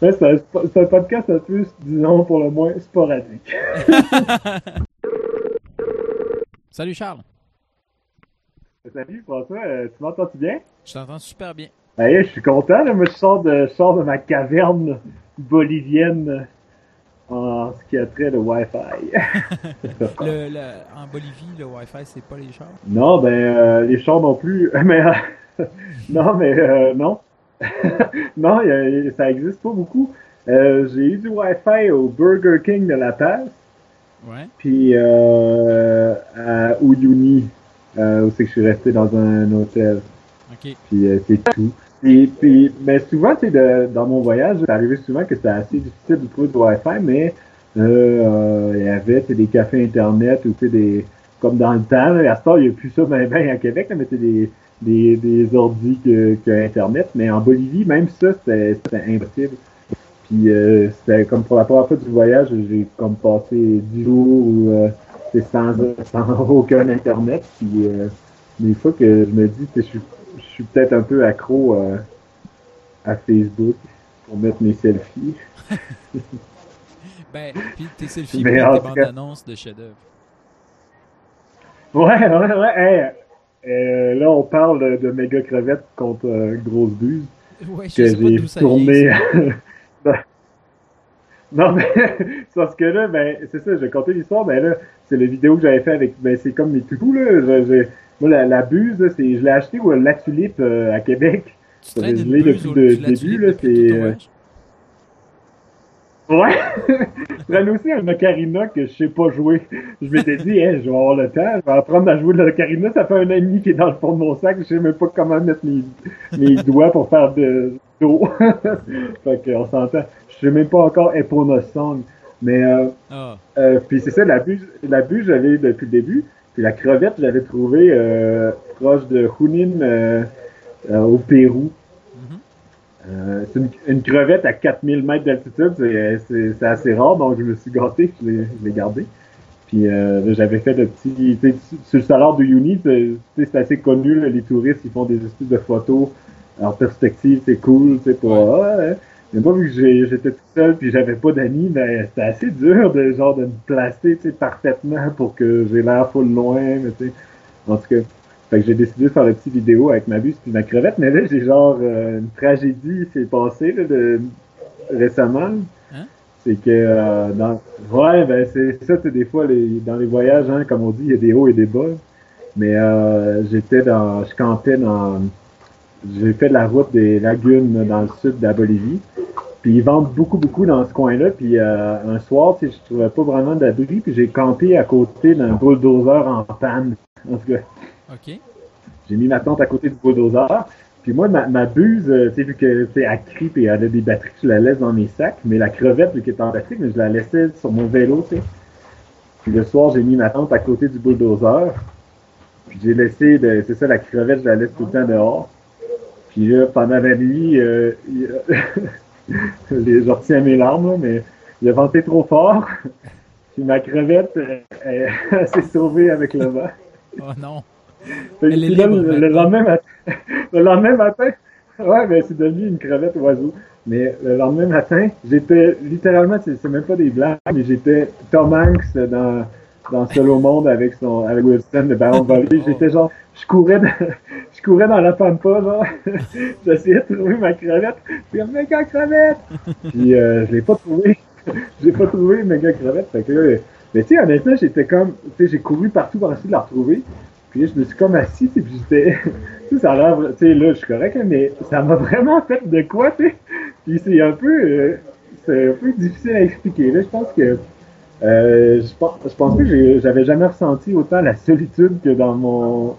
c'est un, c'est un podcast un peu, disons, pour le moins sporadique. Salut Charles. Salut François, euh, tu m'entends-tu bien? Je t'entends super bien. Hey, je suis content, là. Je sors de, je sors de ma caverne bolivienne en ce qui a trait de Wi-Fi. Le, le- en Bolivie, le Wi-Fi, c'est pas les chars? non, ben, euh, les chars non plus. Mais, euh, non, mais, euh, non. non, il y a- ça existe pas beaucoup. Euh, j'ai eu du Wi-Fi au Burger King de La Paz, Ouais. puis euh, à Uyuni, euh, où c'est que je suis resté dans un hôtel. Ok. Puis euh, c'est tout. Et puis, mais souvent, de- dans mon voyage, c'est arrivé souvent que c'était assez difficile de trouver du Wi-Fi, mais euh, euh, il y avait des cafés Internet ou tu sais, des comme dans le temps, là, à ce temps, il n'y a plus ça ben, ben à Québec, là, mais c'est des, des, des ordis que, que Internet. Mais en Bolivie, même ça, c'était impossible. Puis euh, c'était comme pour la première fois du voyage, j'ai comme passé 10 jours où euh, c'est sans, sans aucun Internet. Puis euh, des fois que je me dis que je suis, je suis peut-être un peu accro euh, à Facebook pour mettre mes selfies. Ben, puis tes selfies, Mais tes bandes annonces de chef-d'œuvre. Ouais, ouais, ouais. hey, euh, là, on parle de, méga crevettes contre euh, grosse buse Ouais, je que j'ai tourné. non, mais c'est parce que là, ben, c'est ça, je vais compter l'histoire, ben là, c'est la vidéo que j'avais fait avec, ben, c'est comme mes toutous, là. Je- moi, la, la buse, là, je l'ai acheté au La Tulipe euh, à Québec. Je l'ai depuis le début, là, c'est? Ouais! prends aussi un ocarina que je sais pas jouer. Je m'étais dit, hey, je vais avoir le temps, je vais apprendre à jouer de l'ocarina. Ça fait un ami qui est dans le fond de mon sac. Je sais même pas comment mettre mes, mes doigts pour faire de d'eau. fait qu'on s'entend. Je sais même pas encore Epona Song. Mais euh, Ah, euh, puis c'est ça, la buse, la buse, j'avais depuis le début. Puis la crevette, je l'avais trouvée euh, proche de Junin euh, euh, au Pérou. Euh, c'est une, une crevette à 4000 mètres d'altitude, c'est, c'est, c'est assez rare, donc je me suis gâté, je l'ai, gardé. Puis euh, j'avais fait tu sais, Sur le salaire de Uni, c'est, tu sais, c'est assez connu, là, les touristes, ils font des espèces de photos en perspective, c'est cool, tu sais, pour... Ouais. ah, ouais. Mais moi, vu que j'étais tout seul puis j'avais pas d'amis, ben c'était assez dur de genre de me placer, parfaitement pour que j'ai l'air full loin, mais. En tout cas... Fait que j'ai décidé de faire la petite vidéo avec ma buse puis ma crevette, mais là, j'ai genre euh, une tragédie s'est passée là, de, récemment. Hein? C'est que euh, dans ouais ben c'est ça c'est des fois les, dans les voyages hein, comme on dit il y a des hauts et des bas. Mais euh, j'étais dans je campais dans j'ai fait la route des lagunes dans le sud de la Bolivie. Puis ils vendent beaucoup beaucoup dans ce coin-là. Puis euh, un soir tu sais, je trouvais pas vraiment d'abri. Puis j'ai campé à côté d'un bulldozer en panne. En tout cas ok. j'ai mis ma tente à côté du bulldozer. Puis moi, ma, ma buse, euh, tu sais, vu que tu sais, elle crie et elle a des batteries, je la laisse dans mes sacs. Mais la crevette, vu qu'elle est en plastique, mais je la laissais sur mon vélo, tu sais. Puis le soir, j'ai mis ma tente à côté du bulldozer. Puis j'ai laissé, de, c'est ça, la crevette, je la laisse tout le temps dehors. Puis là, pendant la nuit, euh, les- je retiens mes larmes, là, mais il a venté trop fort. Puis ma crevette, euh, elle, elle s'est sauvée avec le vent. Oh non. Elle est libre le, lendemain matin, le lendemain matin, ouais, ben c'est devenu une crevette oiseau. Mais le lendemain matin, j'étais littéralement, c'est même pas des blagues, mais j'étais Tom Hanks dans dans Seul au monde avec son avec Wilson de ballon volé. J'étais genre, je courais dans, je courais dans la pampa genre, j'essayais de trouver ma crevette, puis un méga crevette? Puis euh, je l'ai pas trouvé, j'ai pas trouvé méga crevette. Fait que mais tu sais honnêtement, j'étais comme, tu sais, j'ai couru partout pour essayer de la retrouver. Puis je me suis comme assis, sais, puis j'étais. tu sais, ça a l'air. Tu sais, là, je suis correct, mais ça m'a vraiment fait de quoi, tu sais. Puis c'est un peu. euh, c'est un peu difficile à expliquer. Là, je pense que. Euh, je pense, je pense pas que j'avais jamais ressenti autant la solitude que dans mon.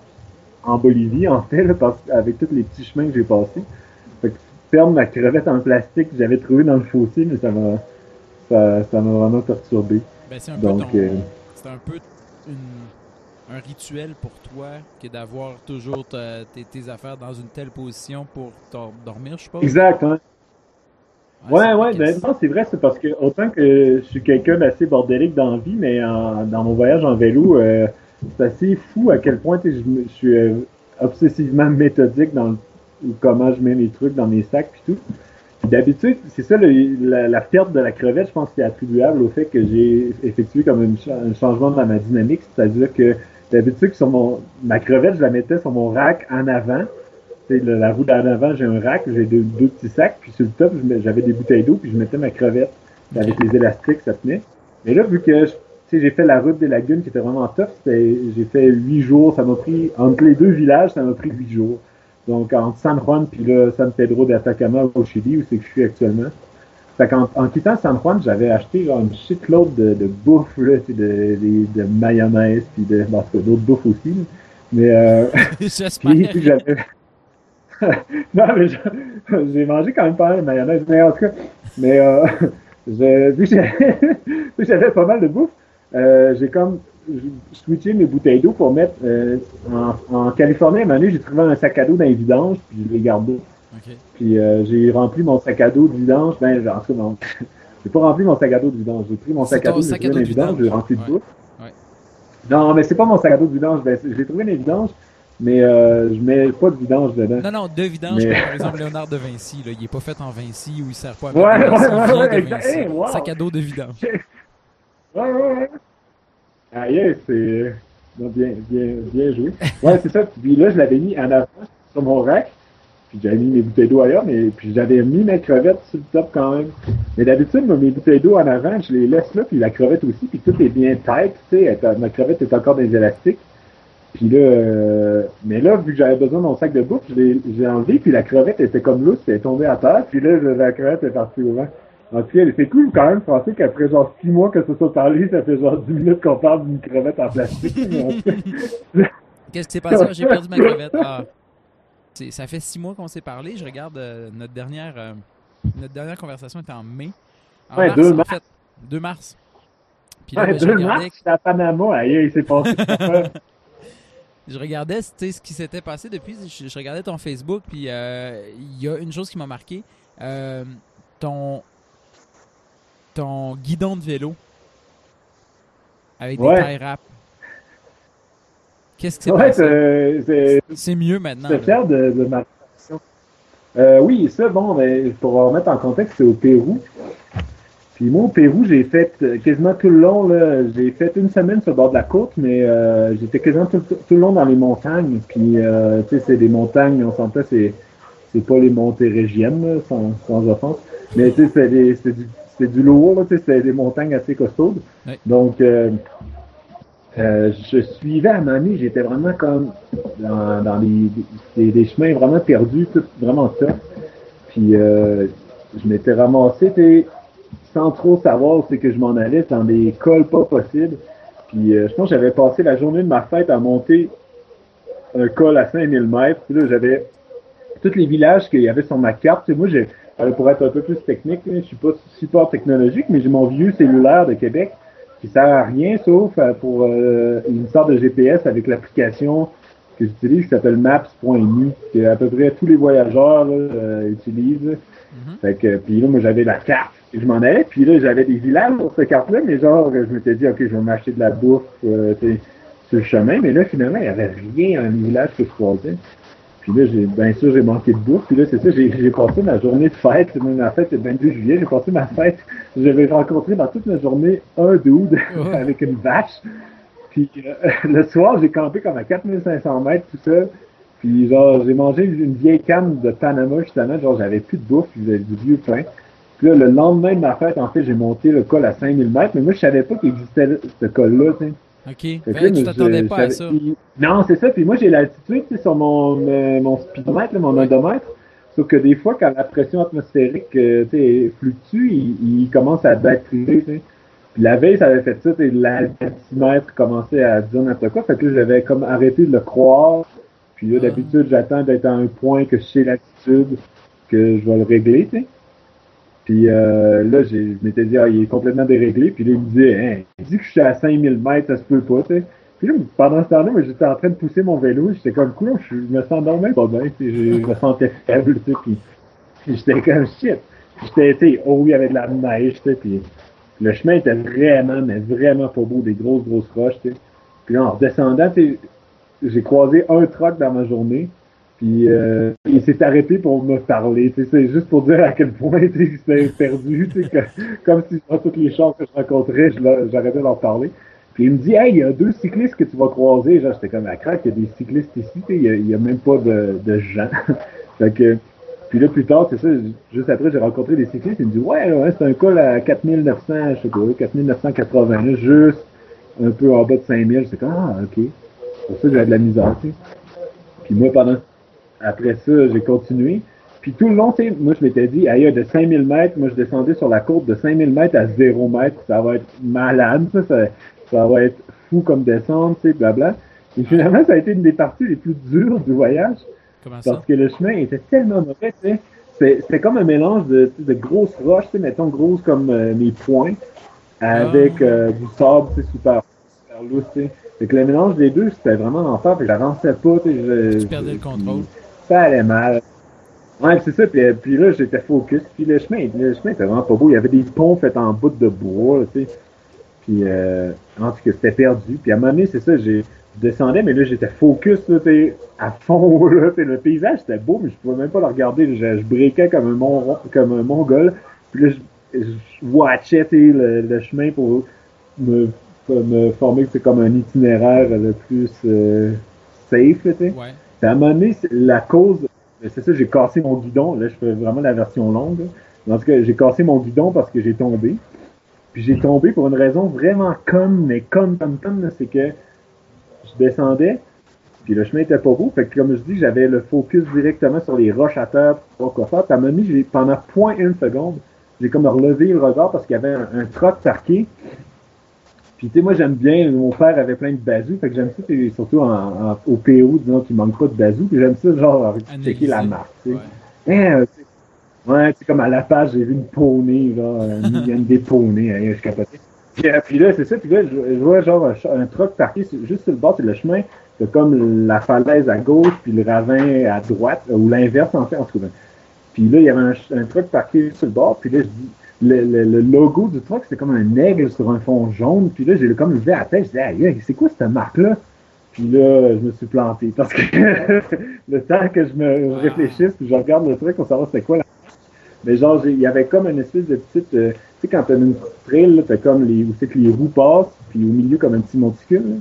En Bolivie, en fait, là, parce, avec tous les petits chemins que j'ai passés. Fait que perdre ma crevette en plastique que j'avais trouvée dans le fossé, mais ça m'a. Ça m'a vraiment perturbé. Ben, c'est un peu Donc, ton... euh, un peu une- un rituel pour toi que d'avoir toujours tes, tes affaires dans une telle position pour dormir, je suppose? Exact, hein. c'est Ouais, ouais, ben, c'est- non, c'est vrai, c'est parce que autant que je suis quelqu'un d'assez bordélique dans la vie, mais en- dans mon voyage en vélo, euh, c'est assez fou à quel point je, suis euh, obsessivement méthodique dans le- comment je mets mes trucs dans mes sacs puis tout. d'habitude, c'est ça, la, la, perte de la crevette, je pense que c'est attribuable au fait que j'ai effectué comme un changement dans ma dynamique, c'est-à-dire que d'habitude, sur mon, ma crevette, je la mettais sur mon rack en avant. Le, la roue d'en avant, j'ai un rack, j'ai deux, deux, petits sacs, puis sur le top, j'avais des bouteilles d'eau, puis je mettais ma crevette avec les élastiques, ça tenait. Mais là, vu que j'ai fait la route des lagunes qui était vraiment tough, j'ai fait huit jours, ça m'a pris, entre les deux villages, ça m'a pris huit jours. Donc, entre San Juan puis là, San Pedro de Atacama au Chili, où c'est que je suis actuellement. Fait qu'en en quittant San Juan, j'avais acheté genre, une shitload de, de bouffe, là, de, de, de, mayonnaise, puis de, bon, d'autres bouffes aussi. Mais, euh, puis, puis j'avais... non, mais j'ai mangé quand même pas mal de mayonnaise, mais en tout cas, mais euh, je, vu que j'avais pas mal de bouffe, euh, j'ai comme switché mes bouteilles d'eau pour mettre euh, en, en, Californie, à un moment donné, j'ai trouvé un sac à dos dans les vidanges, puis je l'ai gardé. Okay. Puis euh, j'ai rempli mon sac à dos de vidange. Ben, en tout cas, non. j'ai pas rempli mon sac à dos de vidange. J'ai pris mon sac à dos, j'ai trouvé vidanges, j'ai rempli de bouffe. Ouais. Non, mais c'est pas mon sac à dos de vidange. Ben, j'ai trouvé dans les vidanges, mais euh, je mets pas de vidange dedans. Non, non, de vidange, mais... par exemple Léonard de Vinci. Là, il est pas fait en Vinci où il sert pas à ouais, ouais, ouais. Hey, wow. Sac à dos de vidange. ouais, ouais, ouais. Ah, yeah, c'est bien, bien, bien joué. Ouais, c'est ça. Puis là, je l'avais mis en avant sur mon rack. J'avais mis mes bouteilles d'eau ailleurs, mais puis j'avais mis mes crevettes sur le top quand même. Mais d'habitude, mes bouteilles d'eau en avant, je les laisse là, puis la crevette aussi, puis tout est bien tight, tu sais. Ma crevette est encore dans les élastiques. Puis là, euh, mais là, vu que j'avais besoin de mon sac de bouffe, je l'ai enlevé, puis la crevette était comme lousse, elle est tombée à terre, puis là, la crevette est partie au vent. En tout cas, c'est cool quand même de penser qu'après genre 6 mois que ça soit parlé, ça fait genre 10 minutes qu'on parle d'une crevette en plastique. Qu'est-ce qui s'est passé? J'ai perdu ma crevette. Ah. Ça fait 6 mois qu'on s'est parlé. Je regarde euh, notre dernière euh, notre dernière conversation était en mai. En ouais, mars, 2 mars. En fait, 2 mars. Puis là, ouais, 2 ben, mars, c'était à Panama. Aïe, il s'est passé je regardais ce qui s'était passé depuis. Je, je, regardais ton Facebook, puis euh, il y a une chose qui m'a marqué. Ton ton guidon de vélo avec des tie wraps. Qu'est-ce que c'est ouais, C'est mieux maintenant. Je suis fier de, de ma euh, Oui, ça, bon, ben, pour remettre en contexte, c'est au Pérou. Puis moi, au Pérou, j'ai fait euh, quasiment tout le long, là, j'ai fait une semaine sur le bord de la côte, mais euh, j'étais quasiment tout, le long dans les montagnes. Puis, euh, tu sais, c'est des montagnes, on s'entend, c'est, c'est pas les montées régiennes, sans, sans offense. Mais tu sais, c'est, c'est du du lourd, c'était des montagnes assez costaudes. Donc, euh, euh, je suivais à Mani, j'étais vraiment comme dans, des, chemins vraiment perdus, vraiment ça. Puis, euh, je m'étais ramassé, sans trop savoir c'est que je m'en allais, dans des cols pas possibles. Puis, je pense que j'avais passé la journée de ma fête à monter un col à 5000 mètres. Puis là, j'avais tous les villages qu'il y avait sur ma carte. moi, j'ai pour être un peu plus technique, je suis pas support technologique, mais j'ai mon vieux cellulaire de Québec qui sert à rien sauf euh, pour euh, une sorte de GPS avec l'application que j'utilise qui s'appelle maps.me que à peu près tous les voyageurs là, euh, utilisent. Mm-hmm. Fait que puis là moi j'avais la carte et je m'en allais puis là j'avais des villages sur cette carte là mais genre je m'étais dit ok je vais m'acheter de la bouffe sur le chemin mais là finalement il y avait rien dans les villages que je croisais. Puis là, j'ai, bien sûr, j'ai manqué de bouffe. Puis là, c'est ça, j'ai, j'ai passé ma journée de fête. Ma fête, c'est le 22 juillet. J'ai passé ma fête. J'avais rencontré dans toute ma journée un dude avec une vache. Puis euh, le soir, j'ai campé comme à 4500 mètres tout seul. Puis genre, j'ai mangé une vieille canne de Panama, justement. Genre, j'avais plus de bouffe. J'avais du vieux pain. Puis là, le lendemain de ma fête, en fait, j'ai monté le col à 5000 mètres. Mais moi, je savais pas qu'il existait ce col-là, tu sais. OK. Ben, tu t'attendais pas à ça. non, c'est ça. Puis moi, j'ai l'altitude sur mon, euh, mon speedomètre, mon odomètre. Sauf que des fois, quand la pression atmosphérique euh, fluctue, il, il, commence à battriser. Puis la veille, ça avait fait ça. L'altimètre commençait à dire n'importe quoi. Fait que j'avais comme arrêté de le croire. Puis là, ah. d'habitude, j'attends d'être à un point que je sais l'altitude que je vais le régler. Puis euh, là, je m'étais dit, ah, il est complètement déréglé. Puis là, il me disait, hein, il dit que je suis à 5000 mètres, ça se peut pas, tu sais. Puis là, pendant ce temps-là, j'étais en train de pousser mon vélo. J'étais comme, cool, je, me sens dormir pas bien. Je, me sentais faible, tu sais. Puis, j'étais comme, shit. J'étais, tu sais, oh oui, il y avait de la neige, tu sais. Puis le chemin était vraiment, mais vraiment pas beau, des grosses, grosses roches, tu sais. Puis là, en redescendant, tu j'ai croisé un truck dans ma journée. Puis euh, il s'est arrêté pour me parler. C'est juste pour dire à quel point il s'était perdu. Comme si dans toutes les chars que je rencontrais, j'arrêtais de leur parler. Puis il me dit Hey, il y a deux cyclistes que tu vas croiser. Genre, j'étais comme à craque, il y a des cyclistes ici, il y, a, il y a même pas de, de gens. fait que puis là, plus tard, c'est ça, juste après, j'ai rencontré des cyclistes, ils me disent, ouais, ouais c'est un col à 4900, je sais pas, 4980, juste un peu en bas de 5000. C'est comme, ah, ok. Pour ça j'avais de la misère, tu. Puis moi, pendant, après ça, j'ai continué. Puis tout le long, tu sais, moi, je m'étais dit, ailleurs, de 5000 mètres, moi, je descendais sur la côte de 5000 mètres à 0 mètres. Ça va être malade, ça, ça, ça va être fou comme descendre, tu sais, blabla. Et finalement, ça a été une des parties les plus dures du voyage. Parce que le chemin était tellement mauvais, tu sais. C'était comme un mélange de, de grosses roches, tu sais, mettons grosses comme euh, mes poings, avec ah. euh, du sable, tu sais, super, super lourd, tu sais. Fait que le mélange des deux, c'était vraiment l'enfer, puis j'avançais pas, tu sais. Tu perdais le contrôle. Ça allait mal. Ouais, c'est ça, puis, euh, puis là, j'étais focus, puis le chemin, le chemin était vraiment pas beau. Il y avait des ponts faits en bout de bois, tu sais. Puis, euh, en tout cas, c'était perdu. Puis à un moment donné, c'est ça, j'ai je descendais, mais là, j'étais focus, là, à fond, là, le paysage, c'était beau, mais je pouvais même pas le regarder. Je, je briquais comme un, comme un mongol. Puis là, je, je watchais, le, chemin pour me, me former, c'est comme un itinéraire le plus euh, safe, tu. Ouais. Puis à un la cause, c'est ça, j'ai cassé mon guidon. Là, je fais vraiment la version longue. En tout cas, j'ai cassé mon guidon parce que j'ai tombé. Puis j'ai tombé pour une raison vraiment conne, mais conne, conne, conne, c'est que je descendais, puis le chemin était pas beau. Fait que comme je dis, j'avais le focus directement sur les roches à terre pour quoi faire. Puis à un moment pendant point une seconde, j'ai comme relevé le regard parce qu'il y avait un, un troc parqué. Puis tu sais, moi j'aime bien, mon père avait plein de bazous, fait que j'aime ça, surtout en, au PO, disons qu'il manque pas de bazous, puis j'aime ça genre checker la marque. Tu sais. Ouais, hein, ouais tu sais, comme à la page, j'ai vu une poney, genre, une million des poneys, hein, je capotais. Euh, puis, là, c'est ça. Puis là, je, vois genre un, truck parqué juste sur le bord, c'est le chemin. C'est comme la falaise à gauche, puis le ravin à droite, ou l'inverse en fait, en tout cas. Puis là, il y avait un, truck parqué sur le bord. Puis là, je dis, le, le, logo du truck, c'est comme un aigle sur un fond jaune. Puis là, j'ai comme levé la tête. Je dis, hey, c'est quoi cette marque-là? Puis là, je me suis planté. Parce que le temps que je me réfléchisse, puis je regarde le truc pour savoir c'était quoi la mais genre, il y avait comme une espèce de petite. Euh, tu sais, quand t'as une trail, t'as comme les. où c'est que les roues passent, puis au milieu, comme un petit monticule.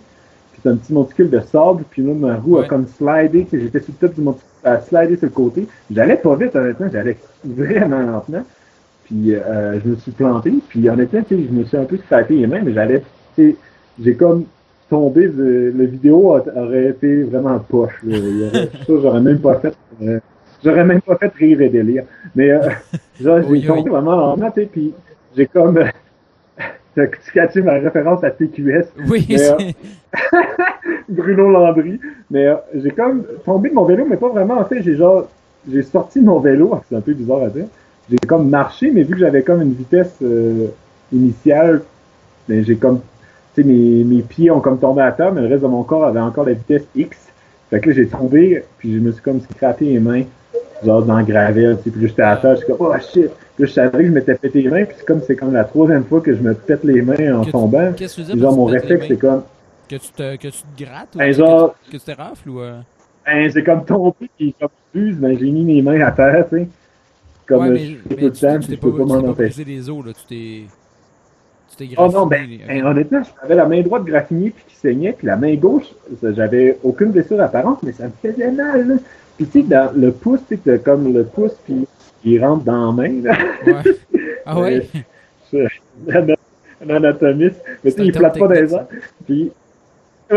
Puis c'est un petit monticule de sable, puis là, ma roue a comme slidé. J'étais sur le top du monticule, à slider sur le côté. J'allais pas vite, honnêtement, j'allais vraiment lentement. Puis euh, je me suis planté. Puis honnêtement, tu sais, je me suis un peu frappé les mains, mais j'allais. Tu sais, j'ai comme tombé. De, le vidéo aurait été vraiment poche. J'aurais même pas fait. Euh, J'aurais même pas fait rire et délire. Mais euh, genre, j'ai tombé vraiment en maths, puis j'ai comme. Tu ma référence à TQS. Oui, mais, euh, Bruno Landry. Mais euh, j'ai comme tombé de mon vélo, mais pas vraiment. En fait, j'ai genre. J'ai sorti mon vélo, c'est un peu bizarre à dire. J'ai comme marché, mais vu que j'avais comme une vitesse initiale, ben, j'ai comme. Tu sais, mes, mes pieds ont comme tombé à terre, mais le reste de mon corps avait encore la vitesse X. Fait que là, j'ai tombé, puis je me suis comme scrappé les mains genre dans le gravel, tu sais, puis j'étais à terre, je suis comme, oh shit! Puis je savais que je m'étais pété les mains, puis c'est comme, c'est comme la troisième fois que je me pète les mains en tombant. Qu'est-ce que tu? Genre, mon réflexe, c'est comme. Que tu te, que tu te grattes? Ou ben, genre. Que, tu, que tu te rafles ou. Euh... Ben, c'est comme tombé, puis comme fuse, ben, j'ai mis mes mains à terre, tu sais. Comme ouais, mais, je fais tout le temps, je peux pas m'en empêcher. les os, là, tu t'es. Tu. Oh non, ben, ben honnêtement, j'avais la main droite graffinée, puis qui saignait, puis la main gauche, j'avais aucune blessure apparente, mais ça me faisait mal, là. Puis tu sais, dans le pouce, tu sais, comme le pouce, puis il rentre dans la main. Là. Ouais. Ah ouais? Euh, un anatomiste. Mais tu sais, il flotte pas les airs. Puis.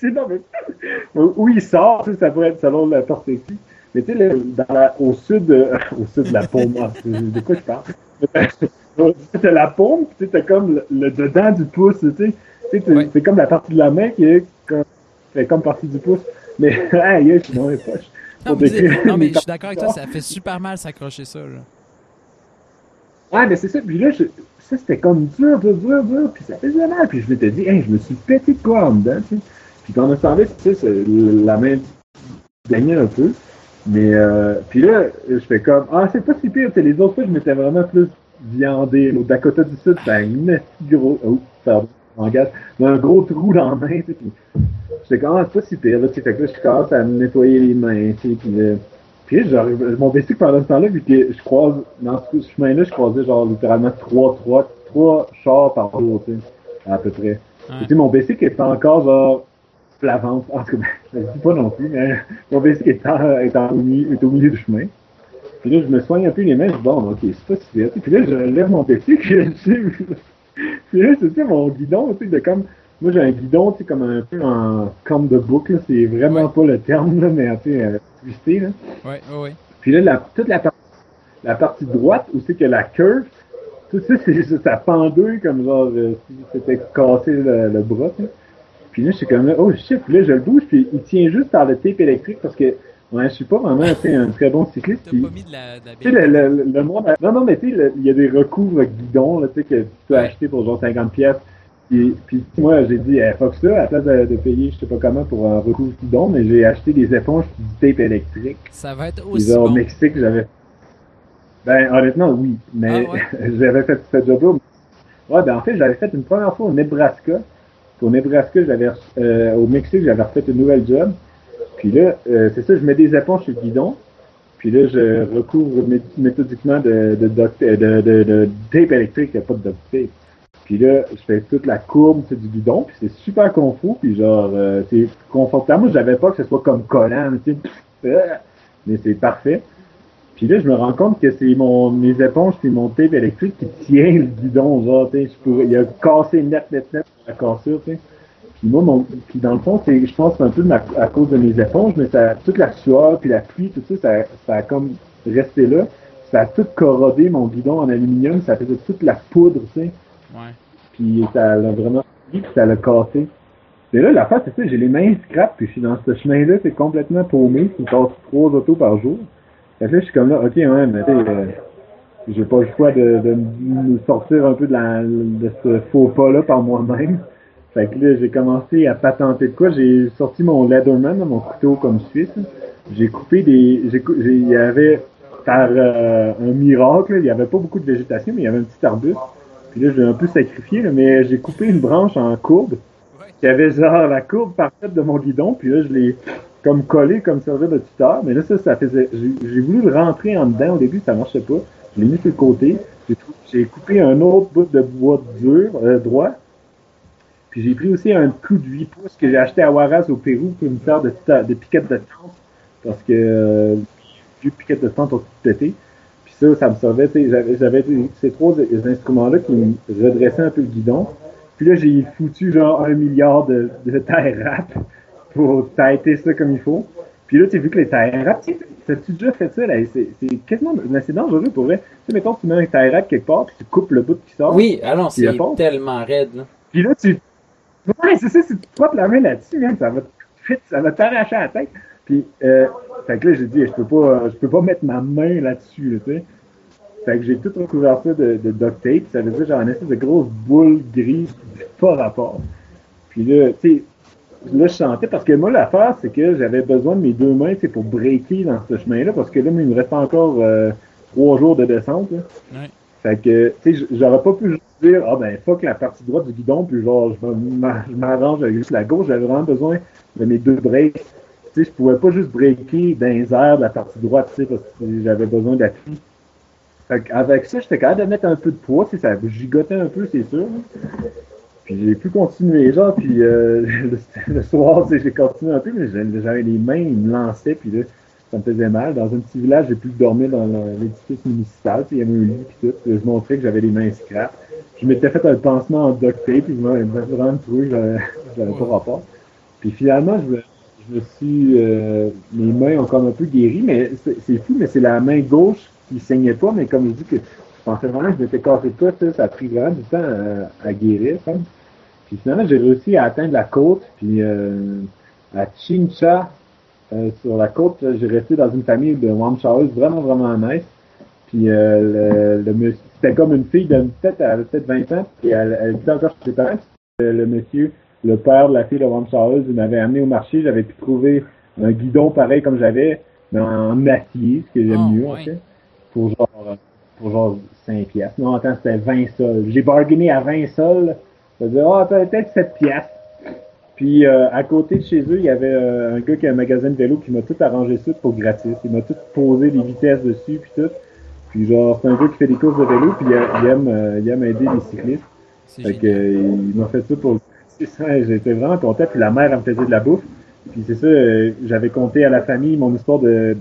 c'est non, mais. Où il sort, ça pourrait être selon la perspective. Mais tu sais, au sud, euh, au sud de la paume, ah, de quoi je parle? T'as la paume, tu sais, t'as comme le, dedans du pouce, tu sais. C'est comme la partie de la main qui est comme, fait comme partie du pouce. Mais, aïe, je suis dans les poches. Non, mais, non, mais je suis d'accord avec toi, ça fait super mal s'accrocher ça, là. Ouais, mais c'est ça. Puis là, je, ça, c'était comme dur, dur, dur, dur. Puis ça faisait mal. Puis je m'étais dit, hey, je me suis pété de quoi en dedans, tu sais. Puis quand on a semblé, tu sais, la main gagnait un peu. Mais, euh, puis là, je fais comme, ah, c'est pas si pire. Les autres fois, je m'étais vraiment plus viandé. Au Dakota du Sud, c'est un gros. Oh, pardon. gaz. un gros trou dans la main, tu sais, j'étais comme, ah, c'est pas si pire, là, tu sais, fait que là, je commence à me nettoyer les mains, tu sais, puis, euh, puis j'arrive, mon bicycle pendant ce temps-là, vu que je croise, dans ce chemin-là, je croisais genre littéralement trois, trois, trois chars par jour, tu sais, à peu près. Tu sais, mon bicycle est encore genre vente, en tout cas, je dis pas non plus, mais mon bicycle est, en, est, en, est au milieu du chemin. Puis là, je me soigne un peu les mains, je dis, bon, ok, c'est pas si vite. Puis là, je lève mon bicycle, puis là, c'est ça, mon guidon, tu sais, de comme, moi, j'ai un guidon, tu sais, comme un peu en comme de boucle, c'est vraiment pas le terme, là, mais, tu sais, euh, twisté, là. Ouais, ouais, ouais. Puis là, la, toute la, partie, la partie droite, où c'est que la curve, tout ça, c'est ça pendouille comme genre, euh, si c'était cassé le, le bras, Puis là, je suis comme oh shit, puis là, je le bouge, puis il tient juste par le tape électrique parce que Ouais, je suis pas vraiment un très bon cycliste. T'as pas mis de la, de la Tu sais, le, le, le, monde. Non, non, mais tu sais, il y a des recouvres guidons là, tu sais, que tu peux acheter pour genre 50 pièces. Puis, puis moi, j'ai dit, eh, fuck ça, à la place de, de, payer, je sais pas comment, pour un recouvre guidon, mais j'ai acheté des éponges du tape électrique. Ça va être aussi. Au Mexique, j'avais. Ben, honnêtement, oui. Mais ah, ouais? j'avais fait ce job-là. Ouais, ben, en fait, j'avais fait une première fois au Nebraska. Au Nebraska, j'avais, euh, au Mexique, j'avais refait une nouvelle job. Puis là, euh, c'est ça, je mets des éponges sur le guidon. Puis là, je recouvre méthodiquement de, de, de, de, de tape électrique, il n'y a pas de duct tape. Puis là, je fais toute la courbe du guidon, puis c'est super confort, puis genre, euh, c'est confortable. Moi, j'avais pas que ce soit comme collant, mais c'est parfait. Puis là, je me rends compte que c'est mon mes éponges puis mon tape électrique qui tient le guidon, genre, tu sais, je pourrais, il a cassé net, net, net la cassure, tu sais. Puis moi, mon, puis dans le fond, c'est, je pense un peu ma, à cause de mes éponges, mais ça, toute la sueur, puis la pluie, tout ça, ça, ça a comme resté là. Ça a tout corrodé mon guidon en aluminium, ça faisait toute la poudre, tu sais. Ouais. Puis ça l'a vraiment puis ça l'a cassé. Mais là, la face, c'est ça, j'ai les mains scrap, puis je suis dans ce chemin-là, c'est complètement paumé, je casse trois autos par jour. Fait que là, je suis comme là, ok, ouais, mais tu euh, j'ai pas le choix de, de me sortir un peu de, la, de ce faux pas-là par moi-même. Fait que là, j'ai commencé à patenter de quoi. J'ai sorti mon Leatherman, mon couteau comme suisse. J'ai coupé des. Il y avait par euh, un miracle, il y avait pas beaucoup de végétation, mais il y avait un petit arbuste. Puis là, je l'ai un peu sacrifié, là, mais j'ai coupé une branche en courbe. Qui avait genre la courbe parfaite de mon guidon, puis là, je l'ai comme collé comme servir de tuteur. Mais là, ça, ça faisait. J'ai, voulu le rentrer en dedans au début, ça marchait pas. Je l'ai mis sur le côté. J'ai, coupé un autre bout de bois dur, euh, droit. Puis j'ai pris aussi un coup de 8 pouces que j'ai acheté à Huaraz au Pérou pour me faire de, de piquettes de tente. Parce que euh, les piquettes de tente ont tout pété. Puis ça, ça me servait. J'avais, j'avais ces trois instruments-là qui me redressaient un peu le guidon. Puis là, j'ai foutu genre un milliard de, de terre rap pour tailler ça comme il faut. Puis là, tu as vu que les terre rap, tu as-tu déjà fait ça? Là? C'est, quasiment c'est dangereux pour vrai. Tu sais, mettons, tu mets un terre rap quelque part, puis tu coupes le bout qui sort. Oui, alors c'est tellement raide. Là. Puis là, tu, Ouais, c'est ça, si tu te la main là-dessus, hein, ça va ça va t'arracher la tête. Puis, euh, fait que là, j'ai dit, je peux pas, je peux pas mettre ma main là-dessus, tu sais. Fait que j'ai tout recouvert ça de, de duct tape. Ça veut dire genre une espèce de grosse boule grise pas rapport. Puis là, tu sais, là, je sentais, parce que moi, l'affaire, c'est que j'avais besoin de mes deux mains, c'est pour breaker dans ce chemin-là, parce que là, il me reste encore euh, trois jours de descente, là. Ouais. Fait que, tu sais, j'aurais pas pu dire, ah ben, fuck la partie droite du guidon, puis genre, je m'arrange avec juste la gauche. J'avais vraiment besoin de mes deux breaks. Tu sais, je pouvais pas juste breaker dans les airs de la partie droite, tu sais, parce que j'avais besoin d'appui. Fait avec ça, j'étais capable de mettre un peu de poids, tu sais, ça gigotait un peu, c'est sûr. Puis j'ai pu continuer, genre, puis euh, le, soir, tu sais, j'ai continué un peu, mais j'avais les mains, ils me lançaient, puis là, ça me faisait mal. Dans un petit village, j'ai pu dormir dans l'édifice municipal, il y avait un lit, puis tout. Je montrais que j'avais les mains scrap je m'étais fait un pansement en duct tape, puis je m'avais vraiment trouvé que j'avais pas rapport. Puis finalement, je me, je me suis. Euh, mes mains ont comme un peu guéri, mais c'est fou, mais c'est la main gauche qui saignait pas, mais comme je dis que je pensais vraiment que je m'étais cassé de ça, ça a pris vraiment du temps à, guérir, comme. Puis finalement, j'ai réussi à atteindre la côte, puis euh, à Chincha, euh, sur la côte, j'ai resté dans une famille de Wamchaos vraiment, vraiment nice. Puis euh, le, le monsieur c'était comme une fille de peut-être elle avait peut-être 20 ans, et elle, elle était encore chez ses parents. Le monsieur, le père de la fille de Ron Charles, m'avait amené au marché, j'avais pu trouver un guidon pareil comme j'avais, mais en acier, ce que j'aime Oh, mieux, en fait, pour genre, pour genre 5 piastres. Non, attends, c'était 20 sols. J'ai bargainé à 20 sols Ça faisait, oh, peut-être 7 piastres. Puis euh, à côté de chez eux, il y avait euh, un gars qui a un magasin de vélo qui m'a tout arrangé ça pour gratis. Il m'a tout posé les vitesses dessus puis tout. Puis genre, c'est un gars qui fait des courses de vélo puis il, aime, euh, il aime aider les cyclistes. Fait que, il m'a fait ça pour ça, j'étais vraiment content. Puis la mère, elle me faisait de la bouffe. Puis c'est ça, j'avais compté à la famille mon histoire de,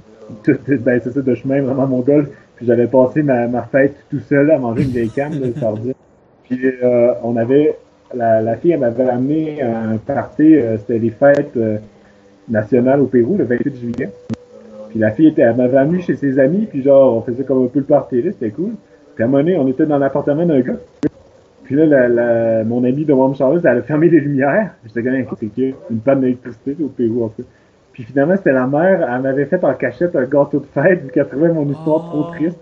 ben c'est ça, de chemin, vraiment mon golf. Puis j'avais passé ma, ma fête tout seul à manger une vieille canne de sardines. Puis on avait la, la fille, elle m'avait amené un party, euh, c'était les fêtes euh, nationales au Pérou, le 28 juillet. Puis la fille, était, elle m'avait amené chez ses amis, puis genre, on faisait comme un peu le party c'était cool. Puis à un moment donné, on était dans l'appartement d'un gars. Puis là, la, la, mon ami de Warm Charles, elle a fermé les lumières. J'étais comme, c'est une panne d'électricité au Pérou, en fait. Puis finalement, c'était la mère, elle m'avait fait en cachette un gâteau de fête, vu qu'elle trouvait mon histoire trop oh. triste.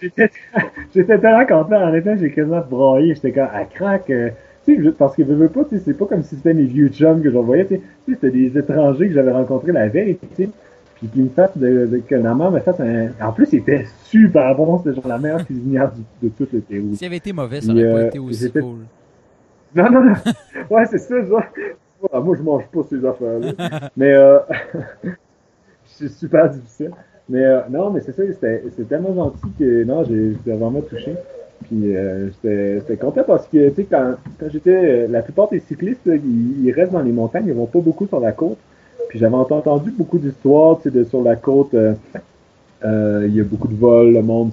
J'étais, j'étais tellement content. En effet, j'ai quasiment broyé. J'étais comme, à craque. Euh, tu sais, parce que veut pas, c'est pas comme si c'était mes vieux chums que j'envoyais, tu sais, c'était des étrangers que j'avais rencontrés la veille, tu sais, puis qui me fassent de, de, que ma mère me fasse un... En plus, c'était super bon, c'était genre la meilleure cuisinière de tout le Pérou. S'il avait été mauvais, ça aurait pas euh, été aussi cool. Non, non, non, ouais, c'est ça, genre... moi, je mange pas ces affaires-là. mais, euh... c'est super difficile. Mais, euh, non, mais c'est ça, c'était tellement gentil que, non, j'ai vraiment touché. Puis euh, j'étais content parce que, tu sais, quand, quand j'étais. La plupart des cyclistes, ils, restent dans les montagnes, ils vont pas beaucoup sur la côte. Puis j'avais entendu beaucoup d'histoires, tu sais, de sur la côte. Euh, euh, il y a beaucoup de vols, le monde.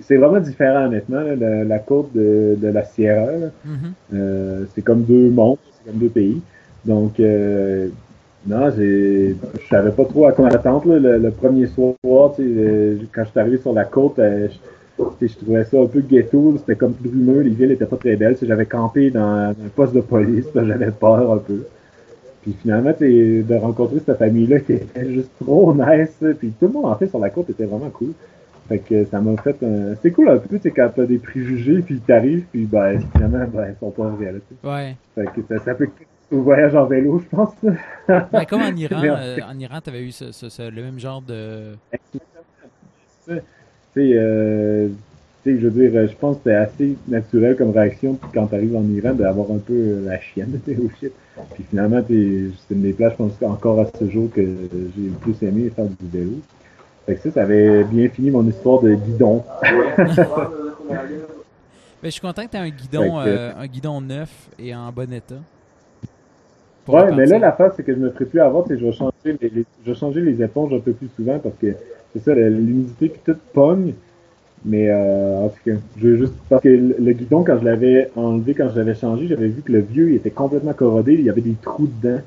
C'est vraiment différent, honnêtement, la, côte de, de, la Sierra. Mm-hmm. euh, c'est comme deux mondes, c'est comme deux pays. Donc, euh, non, je savais pas trop à quoi m'attendre. Le, le, premier soir, tu sais, quand je suis arrivé sur la côte, je trouvais ça un peu ghetto, c'était comme brumeux, les villes étaient pas très belles. J'avais campé dans un poste de police, j'avais peur un peu. Puis finalement, de rencontrer cette famille-là qui était juste trop nice. Puis tout le monde en fait sur la côte était vraiment cool. Fait que ça m'a fait un... C'est cool un peu, tu quand t'as des préjugés, puis t'arrives, puis ben finalement, ben, ils sont pas réels. Ouais. Fait que ça, ça peut au voyage en vélo, je pense. ben, comme en Iran, euh, en Iran, t'avais eu ce, ce, le même genre de sais, euh, je veux dire, je pense que c'est assez naturel comme réaction quand tu arrives en Iran d'avoir un peu euh, la chienne de oh shit. Puis finalement, c'est une des places, je pense encore à ce jour que j'ai le plus aimé faire du vélo. Fait que ça, ça avait bien fini mon histoire de guidon. Mais je suis content que tu aies un guidon, euh, un guidon neuf et en bon état. Ouais, mais là, la face, c'est que je me ferai plus avoir, c'est je vais changer les, je vais changer les éponges un peu plus souvent parce que c'est ça, l'humidité puis tout pogne. Mais euh, en tout cas, je veux juste parce que le guidon quand je l'avais enlevé, quand je l'avais changé, j'avais vu que le vieux il était complètement corrodé, il y avait des trous dedans.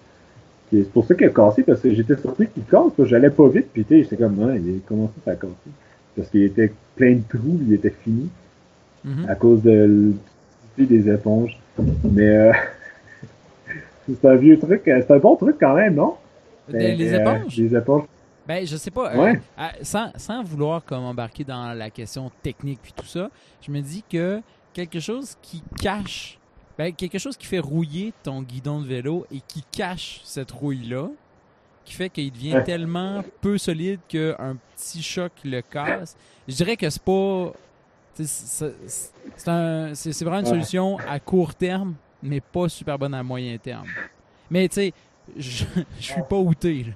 C'est pour ça qu'il a cassé parce que j'étais surpris qu'il casse, parce que j'allais pas vite, puis j'étais comme ah, il a commencé à casser parce qu'il était plein de trous, il était fini mm-hmm. à cause de des éponges. Mais euh, c'est un vieux truc, c'est un bon truc quand même, non? ben, euh, éponges? les éponges. Ben, je sais pas. Euh, sans, sans, vouloir comme embarquer dans la question technique puis tout ça, je me dis que quelque chose qui cache, ben, quelque chose qui fait rouiller ton guidon de vélo et qui cache cette rouille-là, qui fait qu'il devient tellement peu solide qu'un petit choc le casse, je dirais que c'est pas. C'est vraiment une solution à court terme, mais pas super bonne à moyen terme. Mais tu sais, je, je suis pas outé.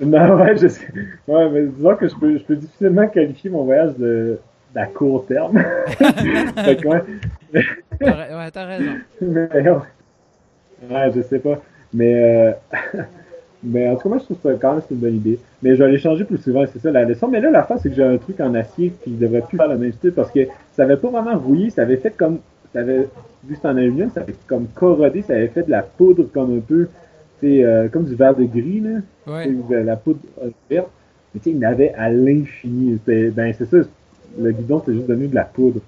Non, ouais, je sais. Ouais, mais disons que je peux, je peux difficilement qualifier mon voyage de d'à court terme. fait que, ouais. ouais, t'as raison. Mais, ouais. je sais pas. Mais, euh, mais en tout cas, moi, je trouve ça quand même c'est une bonne idée. Mais je vais aller changer plus souvent, c'est ça la leçon. Mais là, la fin, c'est que j'ai un truc en acier qui devrait plus faire la même style parce que ça avait pas vraiment rouillé, ça avait fait comme, ça avait, vu que c'est en aluminium, ça avait comme corrodé, ça avait fait de la poudre comme un peu c'est euh, comme du verre de gris, là. Ouais. La poudre euh, verte. Mais tu sais, il n'avait à l'infini. Ben, c'est ça. Le guidon, c'est juste devenu de la poudre.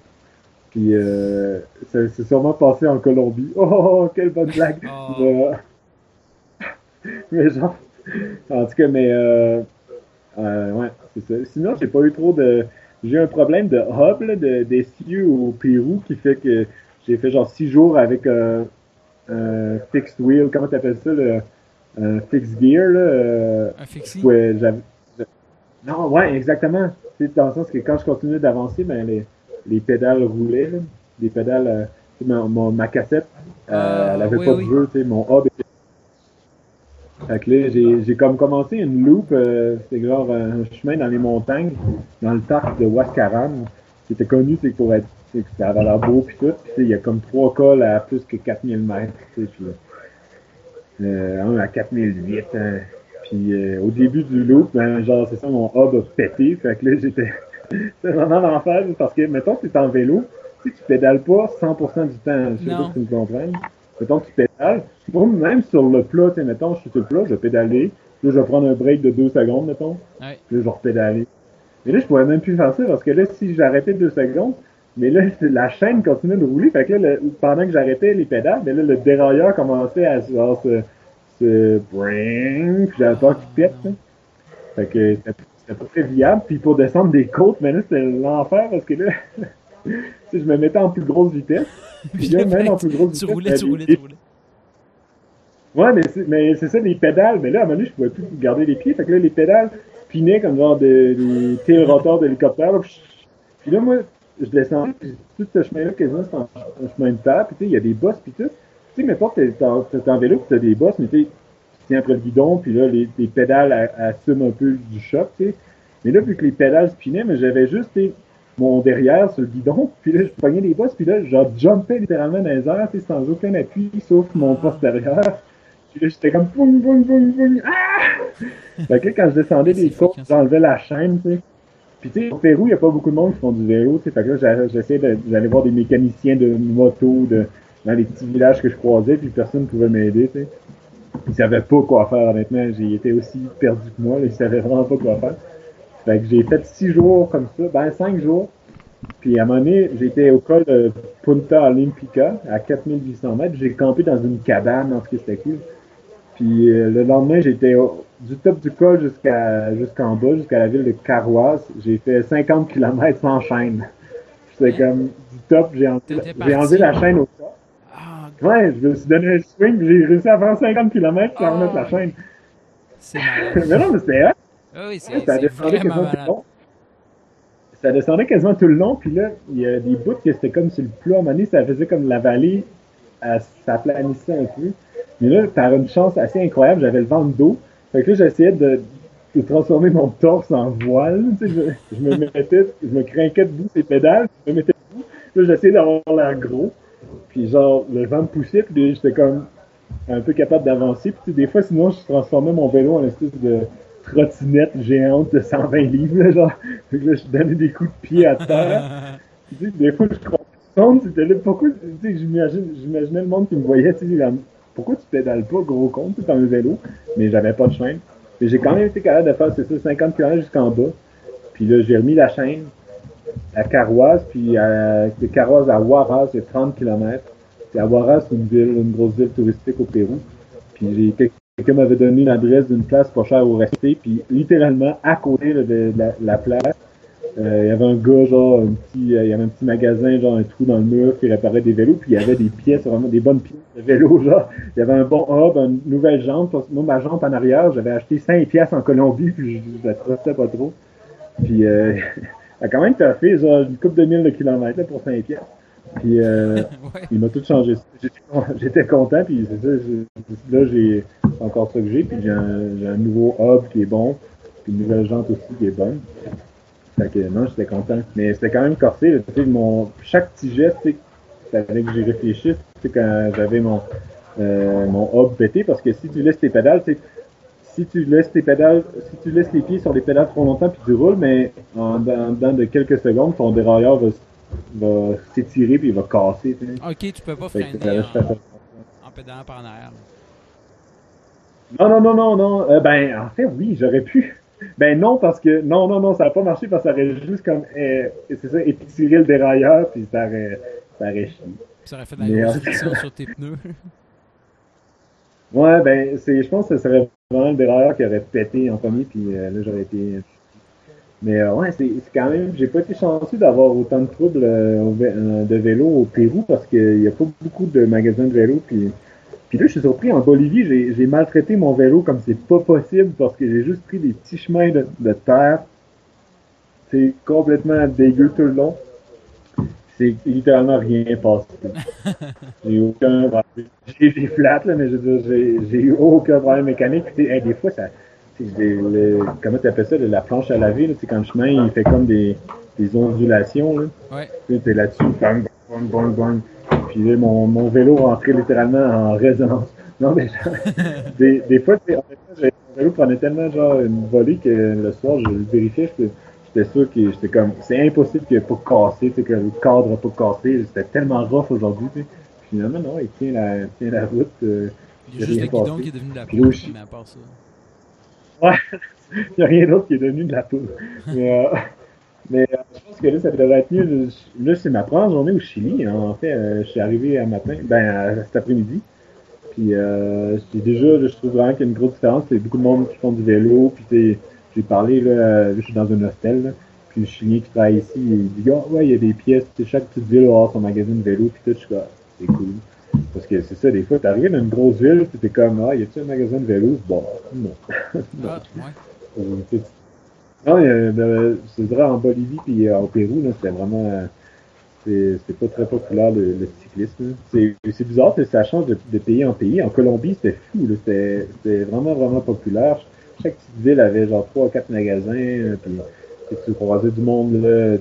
Puis, euh, ça s'est sûrement passé en Colombie. Oh, oh, oh quelle bonne blague! Oh. mais genre, en tout cas, mais, euh, euh, ouais, c'est ça. Sinon, j'ai pas eu trop de, j'ai eu un problème de hub, là, de, d'essieu au Pérou qui fait que j'ai fait genre six jours avec, euh, un fixed wheel, comment t'appelles ça, le, un fixed gear, là. Euh, un fixie? Ouais, non, ouais, exactement. C'est dans le sens que quand je continuais d'avancer, ben, les, les pédales roulaient, là. Les pédales, euh, ma, cassette, euh, ah, elle avait pas de jeu, tu sais, mon hub était fait que là, j'ai comme commencé une loupe, euh, c'était genre un chemin dans les montagnes, dans le parc de Waskaran, qui était connu, c'est pour être, c'est que ça avait l'air beau pis tout. Pis il y a comme trois cols à plus que 4000 mètres, tu sais, euh, un à 4008. Hein. Puis euh, au début du loop, ben, genre, c'est ça, mon hub a pété. Fait que là, j'étais, c'est vraiment l'enfer, parce que, mettons, tu es en vélo, tu sais, tu pédales pas 100% du temps, je sais pas si tu me comprends mettons, tu pédales. Même sur le plat, tu mettons, je suis sur le plat, je vais pédaler. Là, je vais prendre un break de deux secondes, mettons. Ouais. Puis là, je vais repédaler. Mais là, je pourrais même plus faire ça parce que là, si j'arrêtais deux secondes, mais là, la chaîne continuait de rouler. Fait que là, pendant que j'arrêtais les pédales, mais là, le dérailleur commençait à genre, se, se bring, puis j'avais peur qu'il pète. Fait que c'était pas très viable. Puis pour descendre des côtes, mais là, c'était l'enfer parce que là, je me mettais en plus grosse vitesse. Puis là, même en plus grosse vitesse. Tu roulais, tu roulais, tu roulais. Ouais, mais c'est, mais c'est ça, les pédales. Mais là, à un moment donné, je pouvais plus garder les pieds. Fait que là, les pédales spinaient comme genre des, des tail rotors d'hélicoptère. Puis là, moi, je descendais, puis tout ce chemin-là, quasiment, c'est un, chemin de terre. Puis tu sais, il y a des bosses, puis tout. Tu sais, mais pas t'es, t'es en vélo, puis t'as des bosses, mais tu tiens après le guidon, puis là, les, les pédales assument un peu du choc, tu sais. Mais là, vu que les pédales spinaient, mais j'avais juste, mon derrière sur le guidon, puis là, je prenais les bosses, puis là, je jumpais littéralement dans les airs, sans aucun appui, sauf mon poste derrière. Puis là, j'étais comme boum, boum, boum, boum, ah! fait que quand je descendais des côtes, j'enlevais la chaîne, tu sais. Puis tu sais, au Pérou, il n'y a pas beaucoup de monde qui font du vélo. Fait que là, j'essayais d'aller voir des mécaniciens de moto de, dans les petits villages que je croisais, puis personne ne pouvait m'aider. Ils savaient pas quoi faire, honnêtement. J'ai été aussi perdu que moi, là. Ils savaient vraiment pas quoi faire. Fait que j'ai fait six jours comme ça, ben cinq jours. Puis à un moment donné, j'étais au col de Punta Olympica, à 4800 mètres. J'ai campé dans une cabane, en tout cas, c'était cool. Puis euh, le lendemain, j'étais du top du col jusqu'à jusqu'en bas, jusqu'à la ville de Carroise. J'ai fait 50 km sans chaîne. C'était comme du top, j'ai enlevé, la chaîne au top. Ah, ouais, je me suis donné un swing, j'ai réussi à faire 50 km sans remettre la chaîne. C'est mais non, mais c'était ah oui, c'est ça descendait quasiment tout le long. Ça descendait quasiment tout le long, puis là, il y a des bouts que c'était comme sur le plat. À un moment donné, ça faisait comme la vallée, ça planissait un peu. Mais là, par une chance assez incroyable, j'avais le vent d'eau. Fait que là, j'essayais de, de, transformer mon torse en voile. Tu sais, je, je, me mettais, je me craquais debout ces pédales, je me mettais debout. Là, j'essayais d'avoir l'air gros. Puis genre, le vent me poussait, puis j'étais comme un peu capable d'avancer. Puis des fois, sinon, je transformais mon vélo en espèce de trottinette géante de 120 livres, là, genre. Fait que là, je donnais des coups de pied à terre. tu sais, des fois, je compte, c'était là, pourquoi, tu sais, j'imaginais le monde qui me voyait, tu sais, pourquoi tu pédales pas, gros con, tu dans le vélo, mais j'avais pas de chaîne. Mais j'ai quand même été capable de faire, c'est ça, 50 km jusqu'en bas. Puis là, j'ai remis la chaîne à Carroise, puis de Carroise à Huaraz, c'est 30 km. Puis à Huaraz, c'est une ville, une grosse ville touristique au Pérou. Puis Quelqu'un m'avait donné l'adresse d'une place pas chère où rester, puis littéralement à côté de, la, place, euh, il y avait un gars, genre, un petit, euh, il y avait un petit magasin, genre un trou dans le mur qui réparait des vélos, puis il y avait des pièces, vraiment des bonnes pièces de vélo, genre. Il y avait un bon hub, une nouvelle jambe. Moi, ma jambe en arrière, j'avais acheté 5 pièces en Colombie, puis je, la trustais pas trop. Puis, euh, a quand même fait, genre, une coupe de mille de kilomètres, pour 5 pièces. Puis euh, il m'a tout changé. J'étais content, puis c'est ça. Là, j'ai encore ça que j'ai, puis j'ai un, un, nouveau hub qui est bon, puis une nouvelle jante aussi qui est bonne. Fait que non, j'étais content. Mais c'était quand même corsé. Là, mon, chaque petit geste, fallait que j'y réfléchisse. quand j'avais mon, euh, mon hub pété, parce que si tu laisses tes pédales, si tu laisses tes pédales, si tu laisses les pieds sur les pédales trop longtemps puis tu roules, mais en dedans de quelques secondes, ton dérailleur va va s'étirer puis il va casser. Ok, tu peux pas freiner en, en, pédalant par en arrière. Non, non, non, non, non. Euh, ben, en fait, oui, j'aurais pu. Ben non, parce que non, non, non, ça n'a pas marché parce que ça aurait juste comme, euh, c'est ça, le dérailleur puis ça aurait, ça aurait chié. Ça aurait fait de la grosse friction sur tes pneus. Ouais, ben, c'est, je pense que ce serait vraiment le dérailleur qui aurait pété en premier puis euh, là, j'aurais été mais euh, ouais, c'est quand même, j'ai pas été chanceux d'avoir autant de troubles de vélo au Pérou parce qu'il y a pas beaucoup de magasins de vélo. Puis, puis là, je suis surpris, en Bolivie, j'ai maltraité mon vélo comme c'est pas possible parce que j'ai juste pris des petits chemins de, terre. C'est complètement dégueu tout le long. c'est littéralement rien passé. j'ai aucun j'ai des flats, là, mais je veux dire, j'ai eu aucun problème mécanique. des fois, ça, le, comment tu appelles ça, la planche à laver, là, quand le chemin, il fait comme des, des ondulations, là. Ouais. Tu es là-dessus, bang, bang, bang, bang. Puis là, mon, mon vélo rentrait littéralement en résonance. Non, mais des, des fois, mon vélo prenait tellement genre une volée que le soir, je le vérifiais, j'étais sûr que j'étais comme, c'est impossible qu'il n'y ait pas cassé, que le cadre n'a pas cassé. C'était tellement rough aujourd'hui. Finalement, non, il tient la, tient la route. Euh, il y a juste le guidon qui est devenu de la poudre, mais à part ça. Ouais, il n'y a rien d'autre qui est devenu de la poudre. Mais, euh, mais euh, je pense que là, ça devrait être mieux. Là, c'est ma première journée au Chili. Hein. En fait, euh, je suis arrivé un matin, ben, cet après-midi. Puis, euh, déjà, je trouve vraiment qu'il y a une grosse différence. Il y a beaucoup de monde qui font du vélo. Puis, j'ai parlé, là, je suis dans un hostel. Là, puis, le Chilien qui travaille ici, il dit, oh, ouais, il y a des pièces. Chaque petite ville avoir son magasin de vélo. Puis, tout, je suis comme, c'est cool. Parce que c'est ça, des fois, t'arrives dans une grosse ville, tu t'es comme, ah, y a-tu un magasin de vélo? Bon, non. Ah, ouais. Non, c'est vrai, en Bolivie puis euh, au Pérou, c'était vraiment. C'était pas très populaire le, cyclisme. C'est bizarre, ça change de, de, pays en pays. En Colombie, c'était fou. C'était vraiment, vraiment populaire. Chaque petite ville avait genre trois ou quatre magasins. Euh, puis tu croisais du monde là,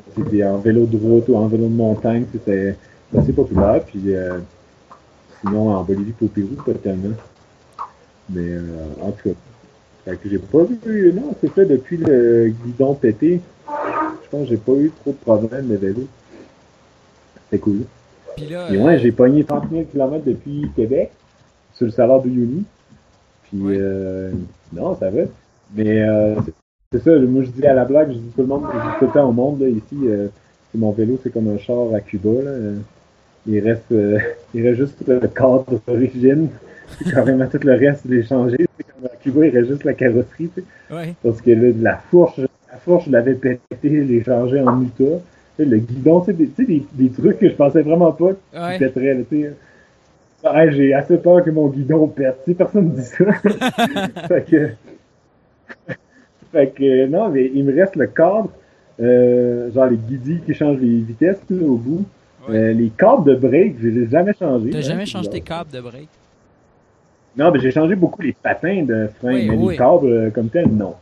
en vélo de route ou en vélo de montagne. C'était assez populaire. Puis euh, sinon, en Bolivie et au Pérou, pas tellement. Mais en tout cas. Fait que j'ai pas vu. Non, c'est fait depuis le guidon pété. Je pense que j'ai pas eu trop de problèmes de vélo. C'est cool. Puis là, Et ouais, j'ai pogné 30 000 km depuis Québec, sur le salaire de Uni. Puis euh, non, ça va. Mais euh, c'est ça, moi je dis à la blague, je dis tout le monde, je dis tout le temps au monde, là, ici, euh, mon vélo, c'est comme un char à Cuba. Là. Il reste euh, il reste juste le cadre d'origine. Carrément tout le reste, il à Cuba, il reste juste la carrosserie. Tu sais. Ouais. Parce que là, la fourche, la fourche, je l'avais pété, je l'ai changé en Utah. Le guidon, tu sais, des, des, des, trucs que je pensais vraiment pas ouais. qui pèteraient. Tu sais. J'ai assez peur que mon guidon pète. Tu sais, personne ne dit ça. fait que. fait que, non, mais il me reste le cadre. Euh, genre les guidis qui changent les vitesses au bout. Ouais. Euh, les câbles de break, je les ai jamais changés. T'as hein, jamais c'est changé tes câbles de break? Non, mais j'ai changé beaucoup les patins de frein, Oui, mais oui. les câbles euh, comme tel, non.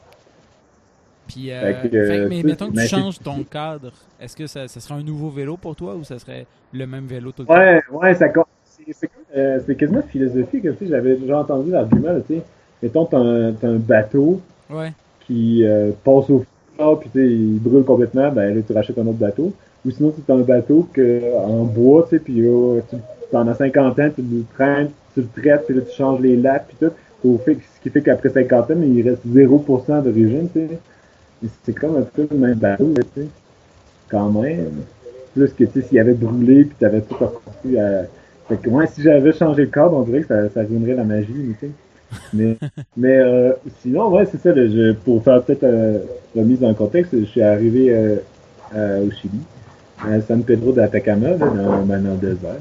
Puis, euh, Fait que, euh, fait mais ça, mettons que tu changes ton cadre, est-ce que ça, ça serait un nouveau vélo pour toi ou ça serait le même vélo tout le temps? Ouais, ouais, ça. C'est euh, c'est quasiment philosophique, tu sais, j'avais déjà entendu l'argument, tu sais. Mettons, t'as un, un bateau Ouais. qui euh, passe au feu, puis tu sais, il brûle complètement, ben là, tu rachètes un autre bateau. Ou sinon, c'est un bateau que, en bois, tu sais, puis euh, tu, pendant 50 ans, tu le traînes, tu le traites, puis là, tu changes les lattes, puis tout. Au fait, ce qui fait qu'après 50 ans, mais il reste 0% d'origine, tu sais. C'est comme un peu le même bateau, tu sais. Quand même. Plus que, tu sais, s'il avait brûlé, puis t'avais tout reconstruit à... Fait que, ouais, si j'avais changé le cadre, on dirait que ça, ça ruinerait la magie, mais tu sais. Mais, mais euh, sinon, ouais, c'est ça. là, je, pour faire peut-être euh, remise dans le contexte, je suis arrivé euh, euh, au Chili, à San Pedro d'Atacama, là, dans, dans le désert.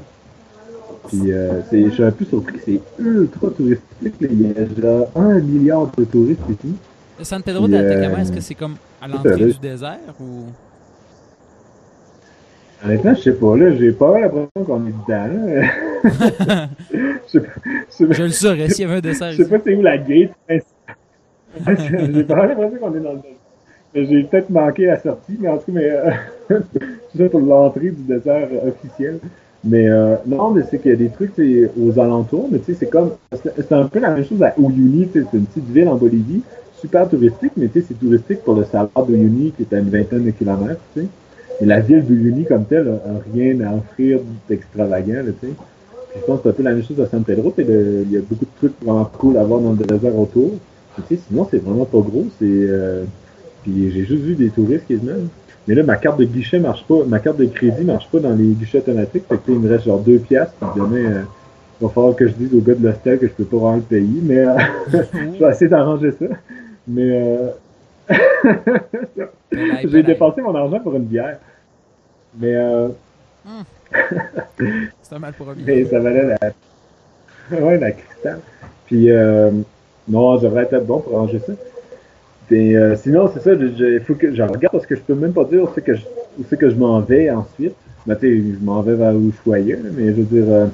Puis euh, je suis un peu surpris, c'est ultra touristique. là. Il y a genre un milliard de touristes ici. San Pedro Puis, d'Atacama, euh, est-ce que c'est comme à l'entrée du désert ou? Honnêtement, je sais pas, là, j'ai pas l'impression qu'on est dedans, je je sais pas- Je le saurais s'il y avait un dessert Je sais pas c'est où la gate. j'ai pas l'impression qu'on est dans le désert. J'ai peut-être manqué la sortie, mais en tout cas, mais, euh, pour l'entrée du désert officiel. Mais euh, non, mais c'est qu'il y a des trucs aux alentours, mais tu sais, c'est comme. C'est un peu la même chose à Uyuni, c'est une petite ville en Bolivie, super touristique, mais tu sais, c'est touristique pour le salaire d'Uyuni qui est à une vingtaine de kilomètres, tu sais. Et la ville d'Uyuni comme telle a, a rien à offrir d'extravagant, tu sais. Puis je pense que c'est un peu la même chose à San Pedro, il y a beaucoup de trucs vraiment cool à voir dans le désert autour. Mais tu sais, sinon, c'est vraiment pas gros, c'est. Euh, puis j'ai juste vu des touristes quasiment. Mais là, ma carte de guichet marche pas, ma carte de crédit marche pas dans les guichets automatiques. Fait que là, il me reste genre deux piastres. Puis demain, euh, il va falloir que je dise au gars de l'hostel que je peux pas vraiment le payer. Mais euh, je vais essayer d'arranger ça. Mais euh, j'ai dépensé mon argent pour une bière. Mais, euh, C'est un mal pour mais ça valait la. Ouais, la cristal. Puis euh, non, devrait être bon pour arranger ça. Et euh, sinon, c'est ça, il faut que je regarde parce que je peux même pas dire où c'est que je, où que je m'en vais ensuite. ben, je m'en vais vers Ushuaia, mais je veux dire, euh,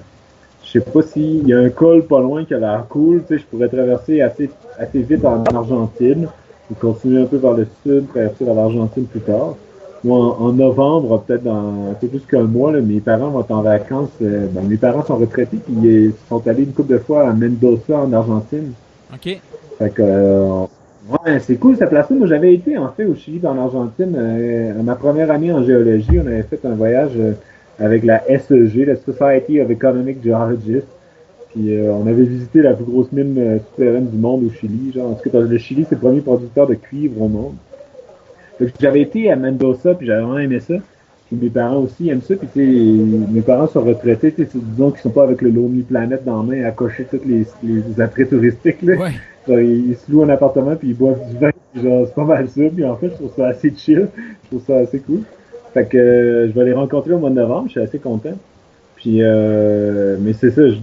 je sais pas s'il y a un col pas loin qui a l'air cool, tu sais, je pourrais traverser assez, assez vite en Argentine, ou continuer un peu vers le sud, traverser vers l'Argentine plus tard. Moi, en, novembre, peut-être dans un peu plus qu'un mois, là, mes parents vont être en vacances. Euh, ben, mes parents sont retraités, puis ils sont allés une couple de fois à Mendoza, en Argentine. OK. Fait que, euh, ouais, c'est cool cette place-là. Moi, j'avais été, en fait, au Chili, en Argentine. Euh, ma première année en géologie, on avait fait un voyage avec la SEG, la Society of Economic Geologists. Puis on avait visité la plus grosse mine souterraine du monde au Chili. Genre, en tout cas, le Chili, c'est le premier producteur de cuivre au monde. J'avais été à Mendoza, puis j'avais vraiment aimé ça. Puis mes parents aussi aiment ça. Puis mes parents sont retraités, disons qu'ils sont pas avec le Lonely Planet dans la main à cocher tous les, les attraits touristiques. Là. Ils, se louent un appartement, puis ils boivent du vin. genre, c'est pas mal ça. Puis en fait, je trouve ça assez chill. Je trouve ça assez cool. Fait que euh, je vais les rencontrer au mois de novembre. Je suis assez content. Puis, euh, mais c'est ça, je,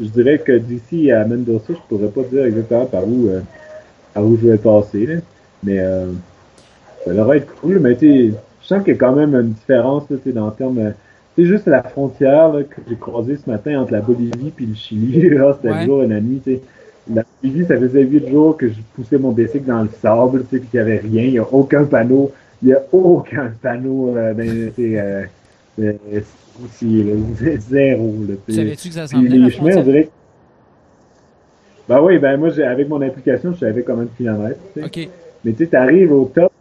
je, dirais que d'ici à Mendoza, je pourrais pas dire exactement par où, euh, par où je vais passer. Là. Mais euh, ça devrait être cool, mais tu je sens qu'il y a quand même une différence là, dans le terme. C'est juste la frontière là, que j'ai croisée ce matin entre la Bolivie et le Chili. C'était un jour et la nuit. T'sais. La Bolivie, ça faisait huit jours que je poussais mon bicycle dans le sable, puis qu'il n'y avait rien. Il n'y a aucun panneau. Il n'y a aucun panneau euh, ben, euh, euh, zéro. Là, Savais-tu que ça s'en Les chemins, on dirait. Ben oui, ben moi, avec mon application, je savais combien de kilomètres. OK. Mais tu arrives au top,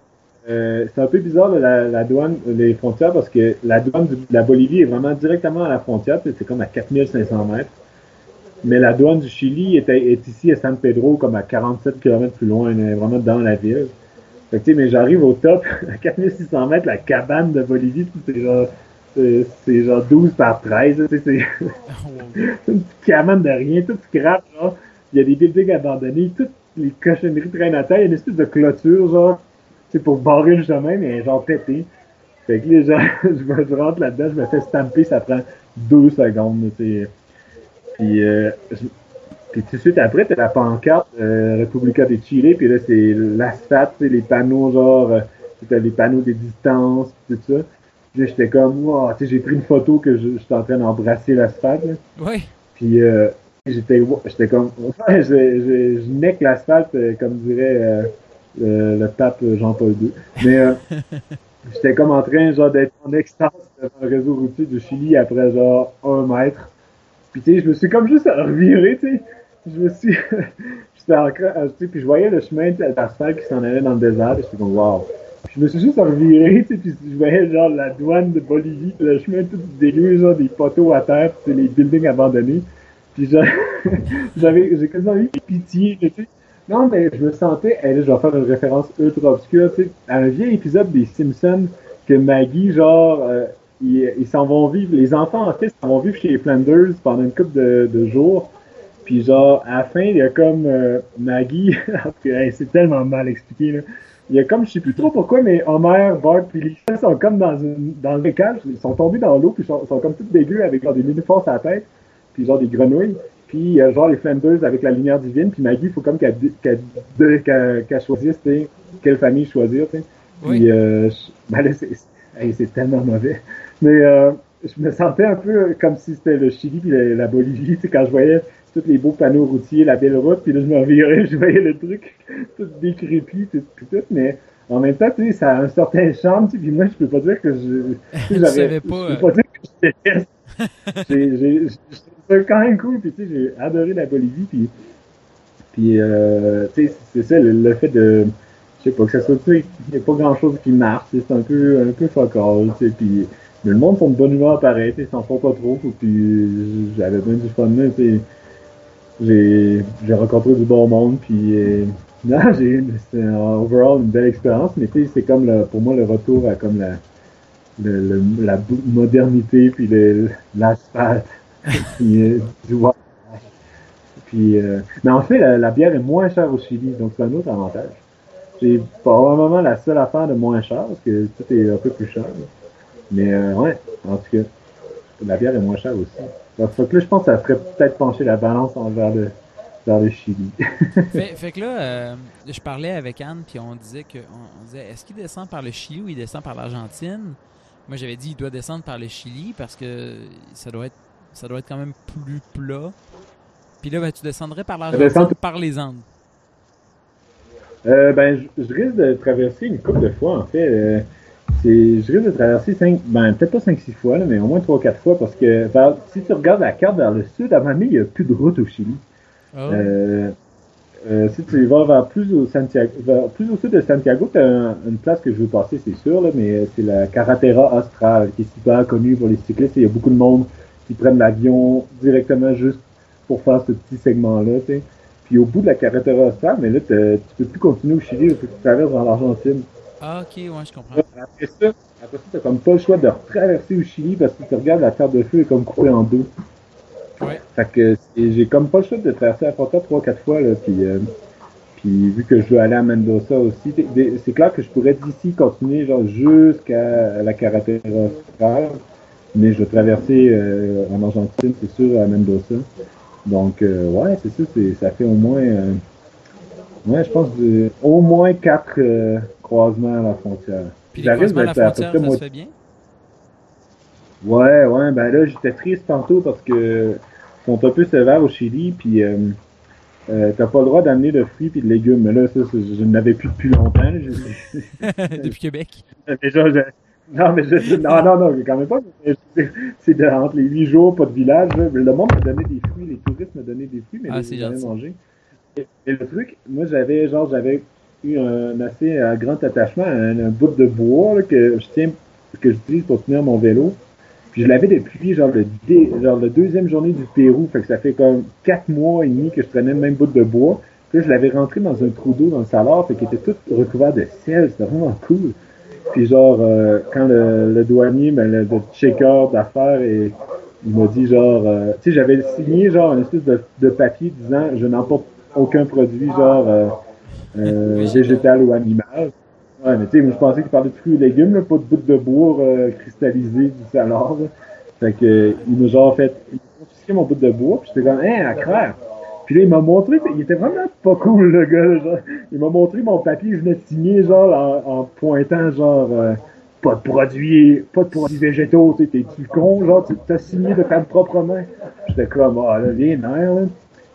euh, c'est un peu bizarre la, la, douane, les frontières, parce que la douane de la Bolivie est vraiment directement à la frontière, c'est comme à 4500 mètres. Mais la douane du Chili est, est, ici à San Pedro, comme à 47 km plus loin, vraiment dans la ville. Fait que, mais j'arrive au top, à 4600 mètres, la cabane de Bolivie, c'est genre, c'est genre 12 par 13, c'est une petite cabane de rien, tout scrap, genre. Il y a des buildings abandonnés, toutes les cochonneries traînent à terre, il y a une espèce de clôture, genre, c'est pour barrer le chemin, mais genre pété. Fait que les gens, je, rentre là-dedans, je me fais stamper, ça prend deux secondes, Puis, euh, puis tout de suite après, t'as la pancarte euh, Republica de Chile, puis là, c'est l'asphalte, les panneaux, genre, euh, t'as les panneaux des distances, tout ça. Puis là, j'étais comme, wow, tu sais, j'ai pris une photo que j'étais en train d'embrasser l'asphalte. Oui. Puis, euh, j'étais, j'étais comme, je, je, je, je l'asphalte, euh, comme dirait euh, euh, le pape Jean-Paul II. Mais euh, j'étais comme en train genre d'être en extase dans le réseau routier du Chili après genre un mètre. Puis tu sais, je me suis comme juste reviré, tu sais. Je me suis... j'étais en sais, puis je voyais le chemin d'asphalte qui s'en allait dans le désert, et j'étais comme. Puis je me suis juste reviré, tu sais, puis je voyais genre la douane de Bolivie, le chemin tout dégueu, genre des poteaux à terre, puis les buildings abandonnés. Puis j'avais, j'ai quasiment eu pitié, tu sais. Non, mais je me sentais, là, je vais faire une référence ultra obscure, tu sais, à un vieil épisode des Simpsons, que Maggie, genre, euh, ils s'en vont vivre, les enfants, en fait, s'en vont vivre chez les Flanders pendant une couple de, de, jours. Puis genre, à la fin, il y a comme euh, Maggie, c'est tellement mal expliqué, là. Il y a comme, je sais plus trop pourquoi, mais Homer, Bart, puis Lisa sont comme dans une, dans le cage, ils sont tombés dans l'eau, puis ils sont, sont, comme tous dégueux avec genre des mini à la tête, puis genre des grenouilles. Puis euh, genre les Flanders avec la lumière divine, puis Maggie, il faut comme qu'elle qu choisisse quelle famille choisir. Puis euh, ben c'est tellement mauvais. Mais euh, je me sentais un peu comme si c'était le Chili puis la, la Bolivie, quand je voyais tous les beaux panneaux routiers, la belle route, puis là je me revirais, je voyais le truc tout décrépi, tout, tout, mais en même temps, tu sais, ça a un certain charme, puis moi je peux pas dire que je. Tu savais pas. Je peux pas dire que je déteste. j'ai c'est quand même cool. Puis, tu sais, j'ai adoré la Bolivie. Puis, puis euh, tu sais, c'est ça, le, fait de. Pas, que ça il n'y a pas grand chose qui marche. C'est un peu, un peu focal. Puis, mais le monde sont de bonne humeur pareil, sais, s'en font pas trop. Puis, j'avais bien du fun. J'ai, j'ai rencontré du bon monde. Puis, euh, non, j'ai c'est overall une belle expérience. Mais, tu c'est comme, le, pour moi, le retour à comme la. Le, la modernité puis l'asphalte puis, euh, puis euh, mais en fait, la, bière est moins chère au Chili, donc c'est un autre avantage. C'est probablement la seule affaire de moins cher, parce que tout est un peu plus cher. Mais euh, ouais, en tout cas, la bière est moins chère aussi. Donc, que là, je pense que ça ferait peut-être pencher la balance envers le, vers le Chili. fait, fait, que là, je parlais avec Anne, puis on disait que on, disait est-ce qu'il descend par le Chili ou il descend par l'Argentine? Moi, j'avais dit il doit descendre par le Chili parce que ça doit être, ça doit être quand même plus plat. Puis là, ben, tu descendrais par l'Argentine, par les Andes? Euh, ben, je, risque de traverser une couple de fois, en fait. Euh, je risque de traverser cinq, ben, peut-être pas 5-6 fois, mais au moins 3-4 fois, parce que si tu regardes la carte vers le sud, à un moment donné, il n'y a plus de route au Chili. Oh. Euh, euh, si tu vas vers plus au Santiago, plus au sud de Santiago, tu as une place que je veux passer, c'est sûr, là, mais c'est la Carretera Austral, qui est super connue pour les cyclistes. Il y a beaucoup de monde qui prennent l'avion directement juste pour faire ce petit segment-là. Puis au bout de la Carretera mais là, tu peux plus continuer au Chili, il faut que tu traverses dans l'Argentine. Ah, ok, ouais, je comprends. Après ça, après ça, t'as comme pas le choix de retraverser au Chili parce que tu regardes la terre de feu est comme coupée en deux. Ouais. Fait que j'ai comme pas le choix de traverser la frontière trois, quatre fois, là, puis, euh, puis vu que je veux aller à Mendoza aussi, c'est clair que je pourrais d'ici continuer genre jusqu'à la carretera mais je vais traverser euh, en Argentine, c'est sûr, à Mendoza. Donc, euh, ouais, c'est sûr, ça fait au moins, euh, ouais, je pense, au moins quatre croisement à la frontière. Puis les croisements à la frontière, ça se fait bien? Ouais, ouais, ben là, j'étais triste tantôt parce que sont un peu sévères au Chili, puis euh, euh, t'as pas le droit d'amener de fruits et de légumes. Mais là, ça, je n'avais plus depuis longtemps. depuis Québec? Non, mais je, non, non, non, quand même pas. C'est entre les huit jours, pas de village. Le monde m'a donné des fruits, les touristes m'ont donné des fruits, mais ah, j'ai jamais mangé. Et, le truc, moi, j'avais, genre, j'avais eu un assez euh, grand attachement à un, bout de bois que je tiens, que j'utilise pour tenir mon vélo. Puis je l'avais depuis genre le, genre le deuxième journée du Pérou, fait que ça fait comme quatre mois et demi que je prenais le même bout de bois. Puis je l'avais rentré dans un trou d'eau dans le salon, fait qu'il était tout recouvert de sel, c'était vraiment cool. Puis genre, euh, quand le, douanier, ben, le, checker d'affaires, et, il m'a dit genre, euh, tu sais, j'avais signé genre une espèce de, de papier disant je n'emporte aucun produit genre euh, végétal ou animal. Ouais, mais tu sais, je pensais qu'il parlait de fruits et légumes, là, pas de bout de bois euh, cristallisé du salade. Fait que il m'a genre fait il m'a confisqué mon bout de bois, puis j'étais comme Hein, à craire. Puis là, il m'a montré, il était vraiment pas cool, le gars, genre. Il m'a montré mon papier, je venais de signer, genre, en, pointant, genre, euh, pas de produits, pas de produits végétaux, tu sais, t'es-tu con, genre, tu t'as signé de ta propre main. J'étais comme, ah, là, viens, là.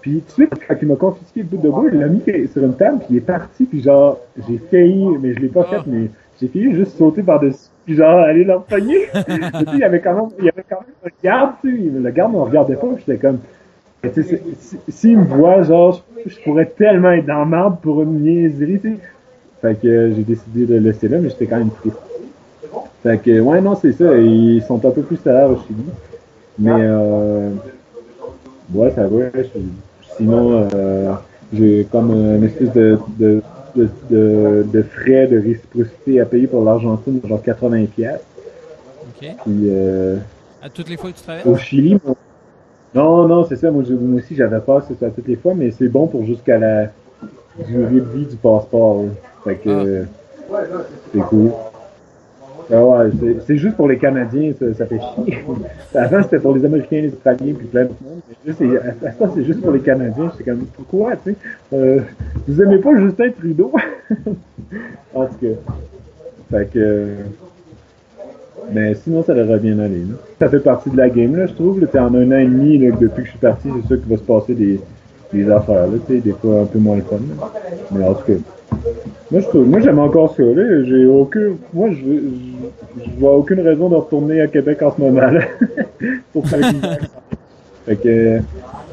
Puis tout de suite, quand il m'a confisqué le bout de bois, il l'a mis sur une table, puis il est parti, puis genre, j'ai failli, mais je l'ai pas fait, mais j'ai failli juste sauter par-dessus, puis genre, aller l'empoigner. il y avait quand même, il y avait quand même un garde, tu sais, le garde ne regardait pas, j'étais comme, s'il me voit, genre, je, pourrais tellement être dans marbre pour une niaiserie, tu sais. Fait que euh, j'ai décidé de le laisser là, mais j'étais quand même triste. Fait que, ouais, non, c'est ça, ils sont un peu plus à au Chili. Mais, euh, ouais, ça va, je Sinon, euh, j'ai comme une espèce de, de, de, de, frais de réciprocité à payer pour l'Argentine, genre 80 pièces. OK. Puis, euh, à toutes les fois que tu traverses? Au Chili, non, non, c'est ça. Moi, moi aussi, j'avais pas ça à toutes les fois, mais c'est bon pour jusqu'à la durée de vie du passeport. Fait que, ah. c'est cool. Ah ouais, c'est juste pour les Canadiens, ça, ça fait chier. Avant, c'était pour les Américains, les Australiens, puis plein de monde. Mais à ça, c'est juste pour les Canadiens. C'est comme, pourquoi, tu sais? Euh, vous aimez pas Justin Trudeau? en tout cas. Fait que... Mais sinon, ça devrait bien aller. Ça fait partie de la game, là, je trouve. Là, en un an et demi, depuis que je suis parti, c'est sûr qu'il va se passer des, des affaires, là, des fois un peu moins le fun. Mais en tout cas... Moi, j'aime encore ça, là. J'ai aucun, moi, je, vois aucune raison de retourner à Québec en ce moment, là. pour faire Fait que,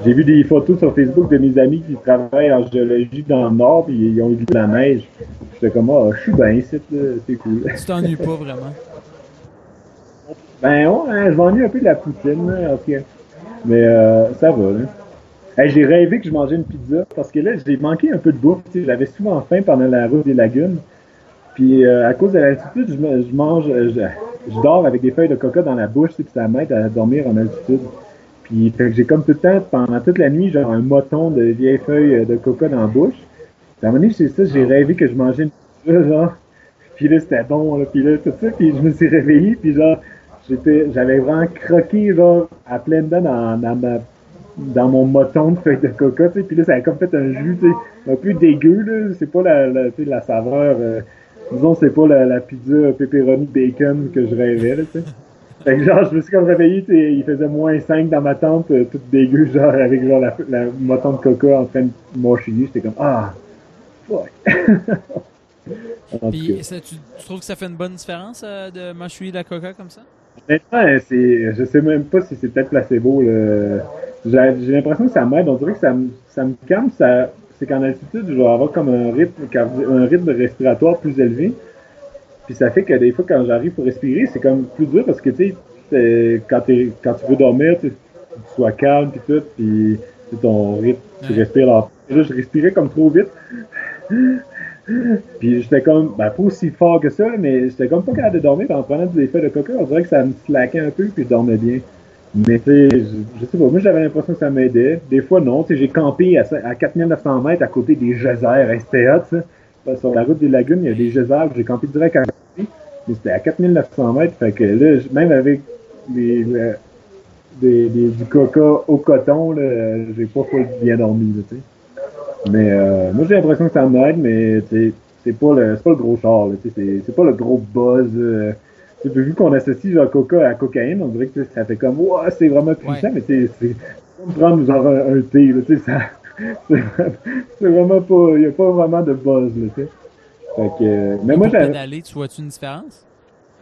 j'ai vu des photos sur Facebook de mes amis qui travaillent en géologie dans le Nord, puis ils ont eu de la neige. J'étais comme, ah, je suis bien c'est cool. Tu t'ennuies pas vraiment? Ben ouais, hein, je m'ennuie un peu de la poutine, là, ok. Mais euh, ça va, là j'ai rêvé que je mangeais une pizza parce que là, j'ai manqué un peu de bouffe. J'avais souvent faim pendant la route des lagunes. Puis euh, à cause de l'altitude, je, je mange, euh, je, dors avec des feuilles de coca dans la bouche, puis ça m'aide à dormir en altitude. Puis j'ai comme tout le temps, pendant toute la nuit, genre un moton de vieilles feuilles de coca dans la bouche. Puis à un moment donné, c'est ça, j'ai rêvé que je mangeais une pizza, genre. Puis là, c'était bon, là, puis là, tout ça, puis je me suis réveillé, puis genre, j'avais vraiment croqué, genre, à pleine dents dans, dans ma dans mon moton de feuilles de coca, tu sais, puis là, ça a comme fait un jus, tu sais, un peu dégueu, là, c'est pas la, la, la saveur euh, disons, c'est pas la, pizza pepperoni bacon que je rêvais, là, tu sais. Fait que genre, je me suis comme réveillé, il faisait moins 5 dans ma tente, euh, toute dégueu, genre, avec genre la, la moton de coca en train de m'enchiller. J'étais comme, ah, fuck. Puis, tu, trouves que ça fait une bonne différence euh, de mâchouiller la coca comme ça? Honnêtement, c'est, je sais même pas si c'est peut-être placebo. J'ai, j'ai l'impression que ça m'aide. On dirait que ça, me, ça me calme. Ça, c'est qu'en altitude, je vais avoir comme un rythme, un rythme respiratoire plus élevé. Puis ça fait que des fois, quand j'arrive pour respirer, c'est comme plus dur parce que, tu sais, quand, quand tu veux dormir, tu sois calme, puis tout, puis ton rythme, tu respires là. Et là, je respirais comme trop vite. Puis j'étais comme, ben, pas aussi fort que ça, mais j'étais comme pas capable de dormir. en prenant des effets de coca, on dirait que ça me slackait un peu, puis je dormais bien. Mais tu sais, je, sais pas, moi j'avais l'impression que ça m'aidait. Des fois non, tu sais, j'ai campé à, à 4900 mètres à côté des geysers tu sais. Sur la route des lagunes, il y a des geysers, j'ai campé direct à mais c'était à 4900 mètres, fait que là, même avec des, du coca au coton, j'ai pas bien dormi, tu sais. Mais euh, moi, j'ai l'impression que ça m'aide, mais c'est pas le c'est pas le gros char, c'est pas le gros buzz. Euh, vu qu'on associe genre coca à cocaïne, on dirait que ça fait comme wow, c'est vraiment puissant, mais c'est comme prendre genre un, un thé, là, ça. C'est vraiment pas. Il n'y a pas vraiment de buzz, là, tu sais. Fait que, mais moi, pédaler, tu vois-tu une différence?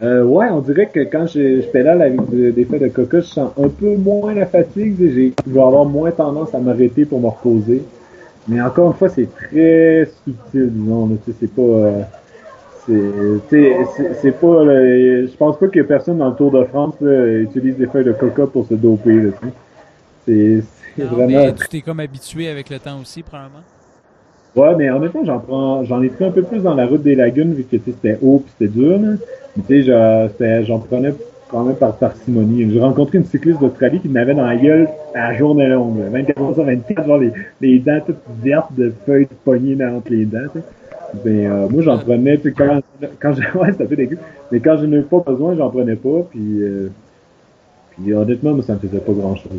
Euh, ouais, on dirait que quand je, je pédale avec des feuilles de coca, je sens un peu moins la fatigue. Je vais avoir moins tendance à m'arrêter pour me reposer. Mais encore une fois, c'est très subtil, disons. C'est pas... Euh, c'est pas... je pense pas que personne dans le Tour de France utilise des feuilles de coca pour se doper. C'est vraiment... Mais tu t'es comme habitué avec le temps aussi, probablement? Ouais, mais honnêtement, j'en prends, j'en ai pris un peu plus dans la route des lagunes vu que c'était haut puis c'était dur. Là. Mais tu sais, j'en prenais quand même par parcimonie. J'ai rencontré une cycliste d'Australie qui m'avait dans la gueule à la journée longue. 24 h 24, genre les, les, dents toutes vertes de feuilles de poignées entre les dents. T'sais. Mais euh, moi, j'en prenais, puis quand, quand j'ai, ouais, ça fait dégueu. Mais quand je n'avais pas besoin, j'en prenais pas, puis, euh, puis honnêtement, moi, ça me faisait pas grand-chose.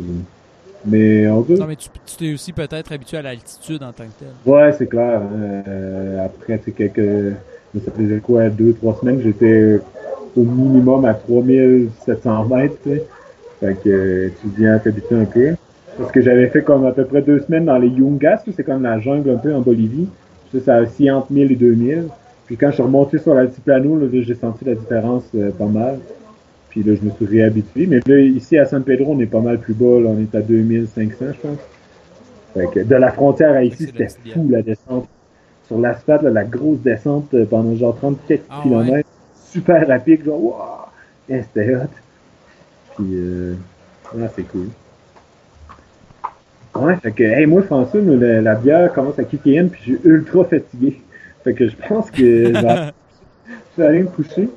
Mais on Non, mais tu t'es aussi peut-être habitué à l'altitude en tant que tel. Ouais, c'est clair. Hein. Euh, après, c'est quelques. Ça faisait quoi, deux, trois semaines, j'étais au minimum à 3700 mètres, tu sais. Fait que tu viens t'habituer un peu. Parce que j'avais fait comme à peu près deux semaines dans les Yungas, c'est comme la jungle un peu en Bolivie. Ça, ça aussi entre 1000 et 2000. Puis quand je suis remonté sur l'altiplano, j'ai senti la différence euh, pas mal. Puis là, je me suis réhabitué. Mais là, ici, à San Pedro, on est pas mal plus bas. Là. On est à 2500, je pense. Fait que de la frontière à ici, c'était fou, la descente. Sur l'asphalte, la grosse descente euh, pendant genre 34 ah, km. Super rapide, genre, waouh! c'était hot. Puis, euh, c'est cool. Ouais, fait que, hey, moi, François, la, bière commence à kicker in, puis je suis ultra fatigué. Fait que je pense que je vais aller me coucher.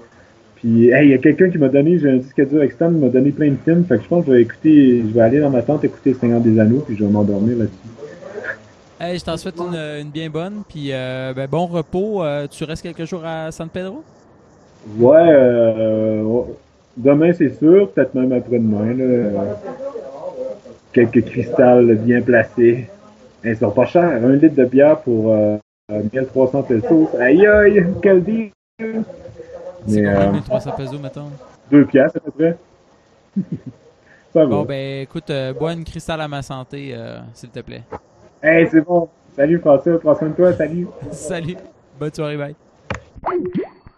Puis, hey, il y a quelqu'un qui m'a donné, j'ai un disque dur externe, il m'a donné plein de films. Fait que je pense que je vais écouter, je vais aller dans ma tente écouter Le Seigneur des Anneaux, puis je vais m'endormir là-dessus. Hey, je t'en souhaite une, une, bien bonne, puis euh, ben, bon repos. Euh, tu restes quelques jours à San Pedro? Ouais, euh, demain c'est sûr, peut-être même après-demain. Là, quelques cristals bien placés. Ils sont pas chers. Un litre de bière pour 1300 pesos. Aïe aïe, quel deal! C'est combien 1300 euh, pesos, mettons? Deux piastres, à peu près. Ça bon, ben, écoute, euh, bois une cristal à ma santé, euh, s'il te plaît. Hey, c'est bon. Salut, François. Prends soin de toi. Salut. Salut. Bonne soirée, bye.